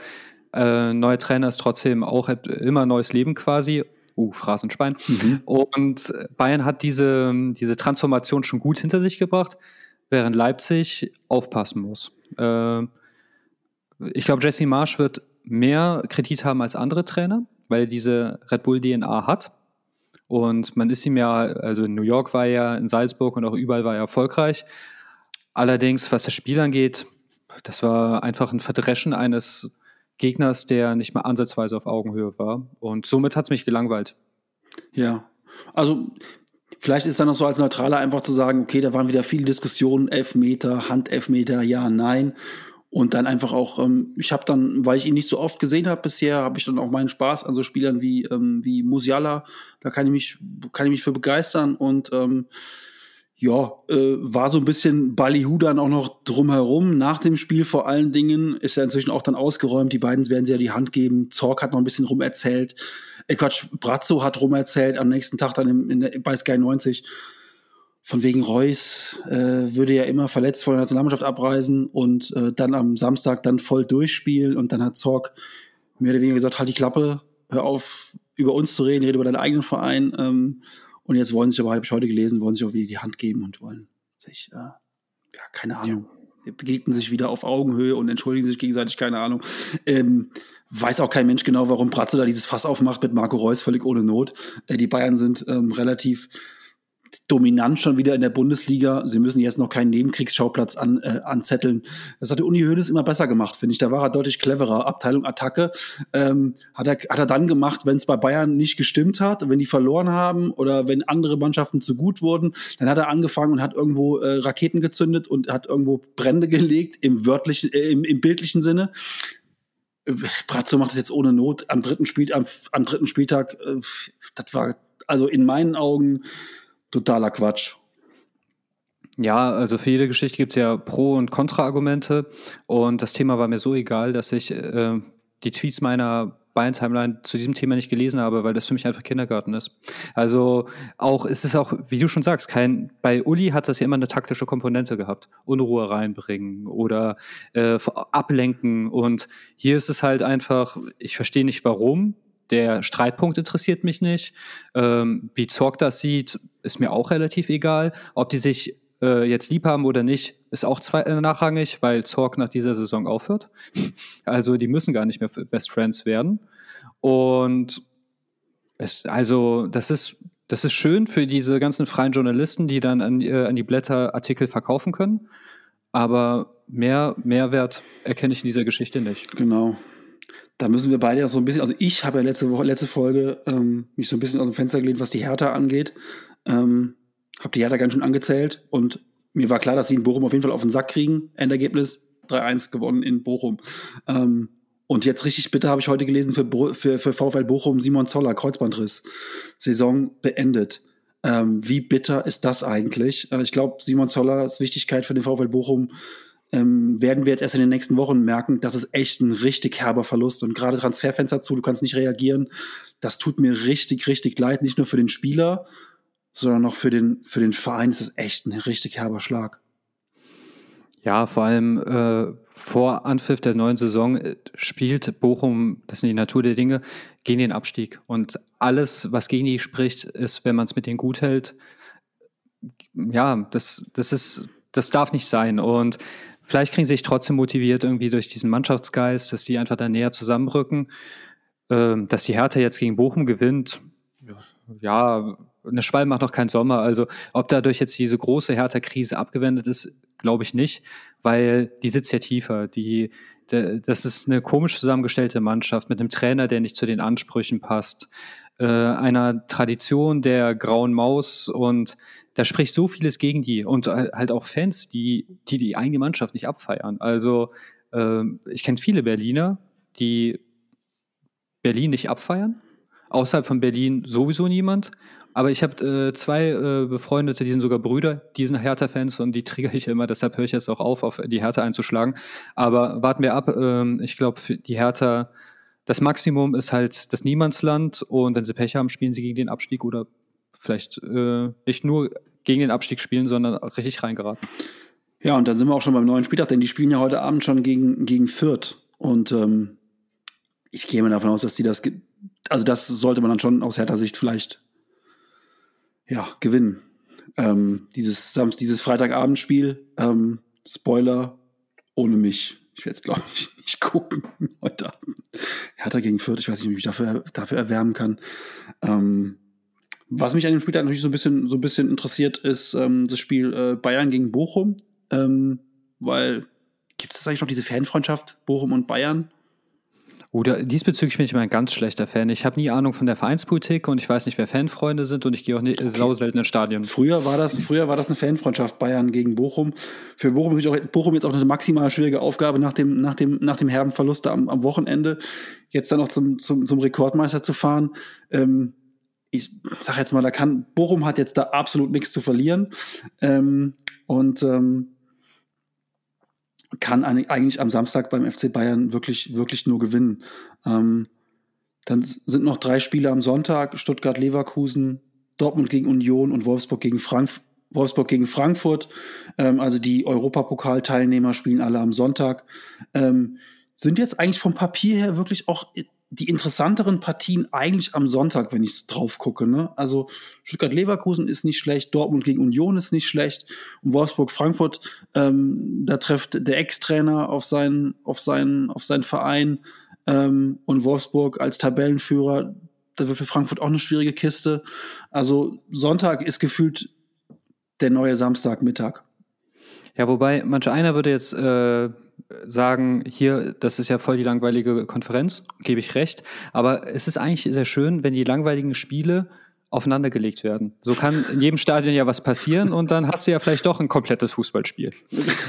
äh, neuer Trainer ist trotzdem auch immer neues Leben quasi uh, Phrasenschwein. Mhm. Und Bayern hat diese, diese Transformation schon gut hinter sich gebracht, während Leipzig aufpassen muss. Äh, ich glaube, Jesse Marsch wird mehr Kredit haben als andere Trainer, weil er diese Red Bull DNA hat. Und man ist ihm ja, also in New York war er, in Salzburg und auch überall war er erfolgreich. Allerdings, was das Spiel angeht, das war einfach ein Verdreschen eines Gegners, der nicht mal ansatzweise auf Augenhöhe war. Und somit hat es mich gelangweilt. Ja, also vielleicht ist dann noch so als Neutraler einfach zu sagen, okay, da waren wieder viele Diskussionen, Elfmeter, Handelfmeter, ja, nein. Und dann einfach auch, ähm, ich habe dann, weil ich ihn nicht so oft gesehen habe bisher, habe ich dann auch meinen Spaß an so Spielern wie, ähm, wie Musiala. Da kann ich mich, kann ich mich für begeistern. Und ähm, ja, äh, war so ein bisschen Ballyhu dann auch noch drumherum. Nach dem Spiel vor allen Dingen ist er inzwischen auch dann ausgeräumt. Die beiden werden sich ja die Hand geben. Zorg hat noch ein bisschen rumerzählt. Äh, Quatsch, Brazzo hat rumerzählt am nächsten Tag dann in, in der, bei Sky 90 von wegen Reus äh, würde ja immer verletzt vor der Nationalmannschaft abreisen und äh, dann am Samstag dann voll durchspielen und dann hat Zorg mehr oder weniger gesagt, halt die Klappe, hör auf, über uns zu reden, rede über deinen eigenen Verein. Ähm, und jetzt wollen sich aber, habe ich heute gelesen, wollen sich auch wieder die Hand geben und wollen sich, äh, ja, keine Ahnung, ja. begegnen sich wieder auf Augenhöhe und entschuldigen sich gegenseitig, keine Ahnung. Ähm, weiß auch kein Mensch genau, warum Bratzo da dieses Fass aufmacht mit Marco Reus, völlig ohne Not. Äh, die Bayern sind ähm, relativ dominant schon wieder in der Bundesliga. Sie müssen jetzt noch keinen Nebenkriegsschauplatz an, äh, anzetteln. Das hat der Uni Hoeneß immer besser gemacht, finde ich. Da war er deutlich cleverer. Abteilung Attacke ähm, hat, er, hat er dann gemacht, wenn es bei Bayern nicht gestimmt hat, wenn die verloren haben oder wenn andere Mannschaften zu gut wurden. Dann hat er angefangen und hat irgendwo äh, Raketen gezündet und hat irgendwo Brände gelegt im wörtlichen, äh, im, im bildlichen Sinne. Brazzo macht es jetzt ohne Not am dritten, Spiel, am, am dritten Spieltag. Äh, das war also in meinen Augen totaler Quatsch. Ja, also für jede Geschichte gibt es ja Pro- und Kontra-Argumente. Und das Thema war mir so egal, dass ich äh, die Tweets meiner Bayern-Timeline zu diesem Thema nicht gelesen habe, weil das für mich einfach Kindergarten ist. Also auch, ist es auch, wie du schon sagst, kein, bei Uli hat das ja immer eine taktische Komponente gehabt. Unruhe reinbringen oder äh, ablenken. Und hier ist es halt einfach, ich verstehe nicht warum, der Streitpunkt interessiert mich nicht. Ähm, wie Zorg das sieht, ist mir auch relativ egal. Ob die sich äh, jetzt lieb haben oder nicht, ist auch zwei, äh, nachrangig, weil Zorg nach dieser Saison aufhört. Also die müssen gar nicht mehr Best Friends werden. Und es, also das ist, das ist schön für diese ganzen freien Journalisten, die dann an, äh, an die Blätter Artikel verkaufen können. Aber mehr Mehrwert erkenne ich in dieser Geschichte nicht. Genau da müssen wir beide ja so ein bisschen, also ich habe ja letzte Woche, letzte Folge ähm, mich so ein bisschen aus dem Fenster gelehnt, was die Hertha angeht. Ähm, habe die Hertha ganz schön angezählt und mir war klar, dass sie in Bochum auf jeden Fall auf den Sack kriegen. Endergebnis 3-1 gewonnen in Bochum. Ähm, und jetzt richtig bitte habe ich heute gelesen für, für, für VfL Bochum Simon Zoller, Kreuzbandriss. Saison beendet. Ähm, wie bitter ist das eigentlich? Äh, ich glaube, Simon Zollers Wichtigkeit für den VfL Bochum ähm, werden wir jetzt erst in den nächsten Wochen merken, das ist echt ein richtig herber Verlust. Und gerade Transferfenster zu, du kannst nicht reagieren. Das tut mir richtig, richtig leid. Nicht nur für den Spieler, sondern auch für den, für den Verein ist das echt ein richtig herber Schlag. Ja, vor allem äh, vor Anpfiff der neuen Saison äh, spielt Bochum, das ist die Natur der Dinge, gegen den Abstieg. Und alles, was gegen die spricht, ist, wenn man es mit denen gut hält, ja, das, das ist, das darf nicht sein. Und Vielleicht kriegen sie sich trotzdem motiviert irgendwie durch diesen Mannschaftsgeist, dass die einfach da näher zusammenrücken. Ähm, dass die Hertha jetzt gegen Bochum gewinnt, ja, eine Schwalbe macht noch keinen Sommer. Also ob dadurch jetzt diese große Hertha-Krise abgewendet ist, glaube ich nicht, weil die sitzt ja tiefer. Die, de, das ist eine komisch zusammengestellte Mannschaft mit einem Trainer, der nicht zu den Ansprüchen passt, äh, einer Tradition der grauen Maus und da spricht so vieles gegen die und halt auch Fans, die die, die eigene Mannschaft nicht abfeiern. Also äh, ich kenne viele Berliner, die Berlin nicht abfeiern. Außerhalb von Berlin sowieso niemand. Aber ich habe äh, zwei äh, Befreundete, die sind sogar Brüder, die sind Hertha-Fans und die triggere ich immer, deshalb höre ich jetzt auch auf, auf die Hertha einzuschlagen. Aber warten wir ab. Ähm, ich glaube, die Hertha, das Maximum ist halt das Niemandsland und wenn sie Pech haben, spielen sie gegen den Abstieg oder vielleicht äh, nicht nur gegen den Abstieg spielen, sondern richtig reingeraten. Ja, und dann sind wir auch schon beim neuen Spieltag, denn die spielen ja heute Abend schon gegen, gegen Fürth. Und ähm, ich gehe mal davon aus, dass die das, also das sollte man dann schon aus härter Sicht vielleicht ja, gewinnen. Ähm, dieses, dieses Freitagabendspiel, ähm, Spoiler, ohne mich. Ich werde es, glaube ich, nicht gucken heute Abend. Hertha gegen Fürth, ich weiß nicht, ob ich mich dafür, dafür erwärmen kann. Ähm, was mich an dem Spieltag natürlich so ein bisschen, so ein bisschen interessiert, ist ähm, das Spiel äh, Bayern gegen Bochum. Ähm, weil gibt es eigentlich noch diese Fanfreundschaft Bochum und Bayern? Oder diesbezüglich bin ich mal ein ganz schlechter Fan. Ich habe nie Ahnung von der Vereinspolitik und ich weiß nicht, wer Fanfreunde sind und ich gehe auch nicht okay. sau selten ins Stadion. Früher war das, früher war das eine Fanfreundschaft Bayern gegen Bochum. Für Bochum ist auch, Bochum jetzt auch eine maximal schwierige Aufgabe nach dem, nach dem, nach dem herben Verlust am, am Wochenende, jetzt dann noch zum, zum, zum Rekordmeister zu fahren. Ähm, ich sag jetzt mal, da kann, Bochum hat jetzt da absolut nichts zu verlieren. Ähm, und ähm, kann eigentlich am Samstag beim FC Bayern wirklich, wirklich nur gewinnen. Ähm, dann sind noch drei Spiele am Sonntag: Stuttgart-Leverkusen, Dortmund gegen Union und Wolfsburg gegen, Frank Wolfsburg gegen Frankfurt. Ähm, also die Europapokal-Teilnehmer spielen alle am Sonntag. Ähm, sind jetzt eigentlich vom Papier her wirklich auch die interessanteren Partien eigentlich am Sonntag, wenn ich drauf gucke. Ne? Also Stuttgart-Leverkusen ist nicht schlecht, Dortmund gegen Union ist nicht schlecht und Wolfsburg-Frankfurt, ähm, da trifft der Ex-Trainer auf seinen, auf seinen, auf seinen Verein ähm, und Wolfsburg als Tabellenführer, da wird für Frankfurt auch eine schwierige Kiste. Also Sonntag ist gefühlt der neue Samstagmittag. Ja, wobei manch einer würde jetzt äh sagen, hier, das ist ja voll die langweilige Konferenz, gebe ich recht. Aber es ist eigentlich sehr schön, wenn die langweiligen Spiele aufeinandergelegt werden. So kann in jedem Stadion ja was passieren und dann hast du ja vielleicht doch ein komplettes Fußballspiel.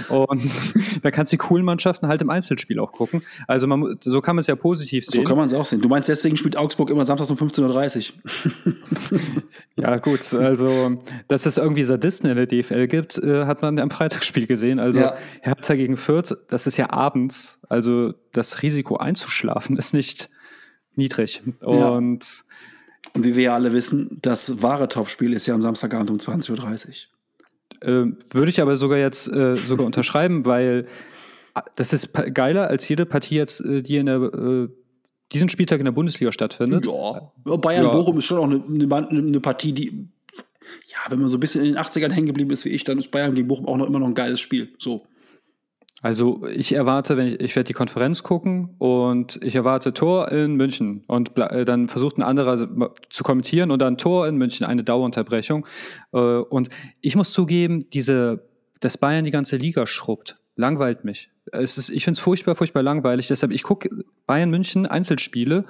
Und dann kannst du die coolen Mannschaften halt im Einzelspiel auch gucken. Also man, so kann man es ja positiv sehen. So kann man es auch sehen. Du meinst, deswegen spielt Augsburg immer samstags um 15.30 Uhr. ja, gut. Also, dass es irgendwie Sadisten in der DFL gibt, äh, hat man am Freitagsspiel gesehen. Also ja. Hertha gegen Fürth, das ist ja abends. Also das Risiko einzuschlafen ist nicht niedrig. Und ja und wie wir ja alle wissen, das wahre Topspiel ist ja am Samstagabend um 20.30 Uhr. Äh, würde ich aber sogar jetzt äh, sogar unterschreiben, weil äh, das ist geiler als jede Partie jetzt, äh, die in der äh, diesen Spieltag in der Bundesliga stattfindet. Ja, Bayern-Bochum ja. ist schon auch eine, eine, eine, Partie, die, ja, wenn man so ein bisschen in den 80ern hängen geblieben ist wie ich, dann ist Bayern gegen Bochum auch noch immer noch ein geiles Spiel. So. Also ich erwarte, wenn ich, ich werde die Konferenz gucken und ich erwarte Tor in München und äh, dann versucht ein anderer zu kommentieren und dann Tor in München, eine Dauerunterbrechung. Äh, und ich muss zugeben, diese, dass Bayern die ganze Liga schrubbt, langweilt mich. Es ist, ich finde es furchtbar, furchtbar langweilig. Deshalb, ich gucke Bayern München Einzelspiele,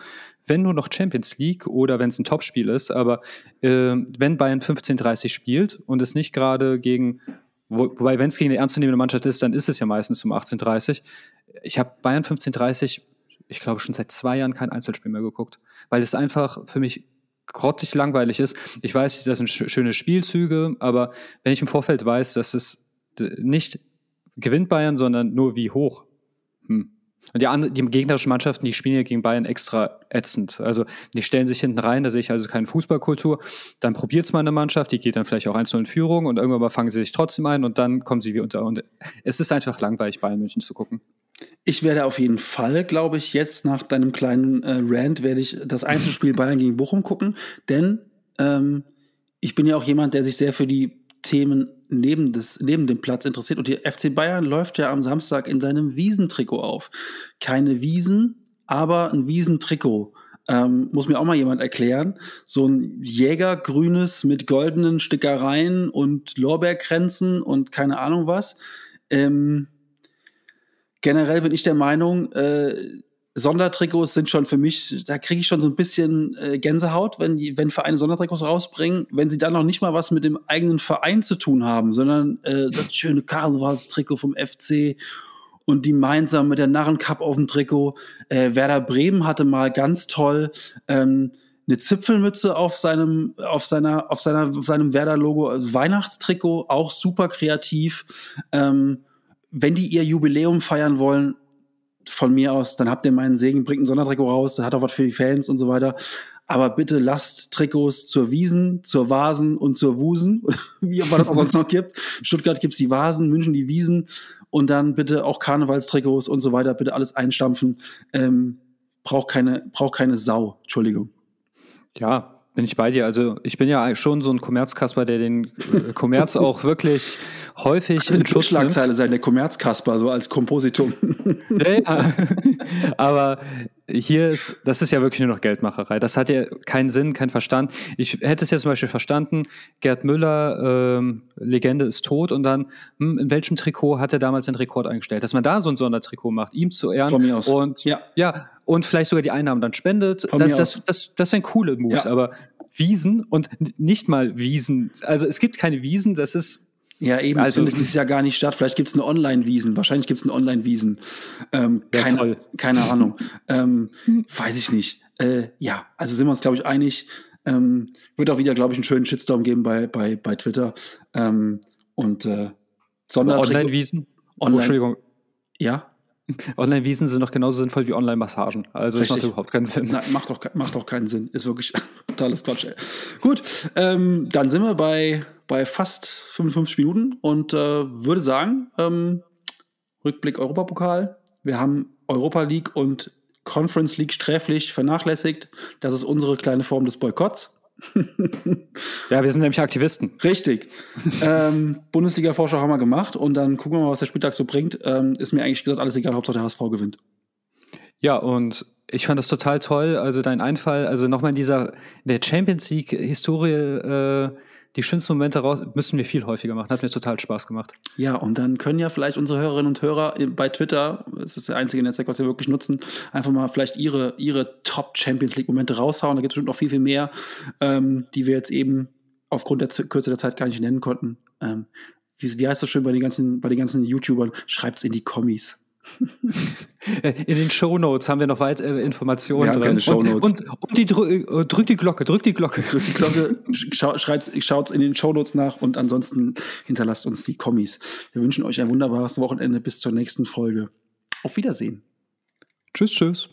wenn nur noch Champions League oder wenn es ein Topspiel ist, aber äh, wenn Bayern 15:30 spielt und es nicht gerade gegen wo, wobei, wenn es gegen eine ernstzunehmende Mannschaft ist, dann ist es ja meistens um 18.30 Ich habe Bayern 15.30 ich glaube, schon seit zwei Jahren kein Einzelspiel mehr geguckt, weil es einfach für mich grottig langweilig ist. Ich weiß, das sind schöne Spielzüge, aber wenn ich im Vorfeld weiß, dass es nicht gewinnt Bayern, sondern nur wie hoch, hm. Und die, andere, die gegnerischen Mannschaften, die spielen ja gegen Bayern extra ätzend. Also die stellen sich hinten rein, da sehe ich also keine Fußballkultur. Dann probiert es mal eine Mannschaft, die geht dann vielleicht auch 1-0 in Führung und irgendwann mal fangen sie sich trotzdem ein und dann kommen sie wie unter. Und es ist einfach langweilig, Bayern München zu gucken. Ich werde auf jeden Fall, glaube ich, jetzt nach deinem kleinen äh, Rant, werde ich das Einzelspiel Bayern gegen Bochum gucken, denn ähm, ich bin ja auch jemand, der sich sehr für die Themen neben, des, neben dem Platz interessiert. Und die FC Bayern läuft ja am Samstag in seinem Wiesentrikot auf. Keine Wiesen, aber ein Wiesentrikot. Ähm, muss mir auch mal jemand erklären. So ein Jägergrünes mit goldenen Stickereien und Lorbeerkränzen und keine Ahnung was. Ähm, generell bin ich der Meinung, äh, Sondertrikots sind schon für mich, da kriege ich schon so ein bisschen äh, Gänsehaut, wenn, die, wenn Vereine Sondertrikots rausbringen, wenn sie dann noch nicht mal was mit dem eigenen Verein zu tun haben, sondern äh, das schöne Karnevalstrikot vom FC und die Mainzer mit der Narrencup auf dem Trikot. Äh, Werder Bremen hatte mal ganz toll ähm, eine Zipfelmütze auf seinem, auf seiner, auf seiner, auf seinem Werder-Logo, also Weihnachtstrikot, auch super kreativ. Ähm, wenn die ihr Jubiläum feiern wollen, von mir aus, dann habt ihr meinen Segen, bringt ein Sondertrikot raus, das hat auch was für die Fans und so weiter. Aber bitte lasst Trikots zur Wiesen, zur Vasen und zur Wusen, wie man das auch sonst noch gibt. Stuttgart gibt's die Vasen, München die Wiesen und dann bitte auch Karnevalstrikots und so weiter, bitte alles einstampfen. Ähm, braucht keine, braucht keine Sau, Entschuldigung. Ja, bin ich bei dir. Also ich bin ja schon so ein Kommerzkasper, der den äh, Kommerz auch wirklich häufig in Schutz Schlagzeile sein, der Kommerzkasper, so als Kompositum. ja, aber hier ist, das ist ja wirklich nur noch Geldmacherei. Das hat ja keinen Sinn, keinen Verstand. Ich hätte es ja zum Beispiel verstanden, Gerd Müller, ähm, Legende ist tot und dann, hm, in welchem Trikot hat er damals den Rekord eingestellt? Dass man da so ein Sondertrikot macht, ihm zu ehren. Von mir aus. Und Ja. ja, und vielleicht sogar die Einnahmen dann spendet. Von Das, mir das, das, das sind coole Moves, Ja. aber Wiesen und nicht mal Wiesen. Also es gibt keine Wiesen, das ist Ja, eben, es Also- findet dieses Jahr gar nicht statt. Vielleicht gibt es eine Online-Wiesen. Wahrscheinlich gibt es eine Online-Wiesen. Ähm, Ja, keine, toll. keine Ahnung. ähm, weiß ich nicht. Äh, ja, also sind wir uns, glaube ich, einig. Ähm, wird auch wieder, glaube ich, einen schönen Shitstorm geben bei, bei, bei Twitter. Ähm, und äh, Online-Wiesen. Oh, Online- Entschuldigung. Ja, Online-Wiesen sind noch genauso sinnvoll wie Online-Massagen. Also das macht Richtig. überhaupt keinen Sinn. Na, macht, doch, macht doch keinen Sinn. Ist wirklich totales Quatsch. Ey. Gut, ähm, dann sind wir bei, bei fast 55 Minuten und äh, würde sagen, ähm, Rückblick Europapokal. Wir haben Europa League und Conference League sträflich vernachlässigt. Das ist unsere kleine Form des Boykotts. Ja, wir sind nämlich Aktivisten. Richtig. ähm, Bundesliga-Vorschau haben wir gemacht und dann gucken wir mal, was der Spieltag so bringt. Ähm, ist mir eigentlich gesagt alles egal, Hauptsache der HSV gewinnt. Ja, und ich fand das total toll. Also dein Einfall, also nochmal in dieser der Champions League-Historie äh, die schönsten Momente raus, müssen wir viel häufiger machen. Hat mir total Spaß gemacht. Ja, und dann können ja vielleicht unsere Hörerinnen und Hörer bei Twitter, das ist das einzige Netzwerk, was wir wirklich nutzen, einfach mal vielleicht ihre, ihre Top-Champions League-Momente raushauen. Da gibt es noch viel, viel mehr, ähm, die wir jetzt eben aufgrund der Z- Kürze der Zeit gar nicht nennen konnten. Ähm, wie, wie heißt das schön bei den ganzen, bei den ganzen YouTubern? Schreibt's in die Kommis. Äh, In den Shownotes haben wir noch weitere Informationen Wir haben drin. keine Shownotes. Und, und, und die drü äh, drück die Glocke, drück die Glocke. Drückt die Glocke, schau, schreibt's, schaut in den Shownotes nach und ansonsten hinterlasst uns die Kommis. Wir wünschen euch ein wunderbares Wochenende bis zur nächsten Folge. Auf Wiedersehen. Tschüss, tschüss.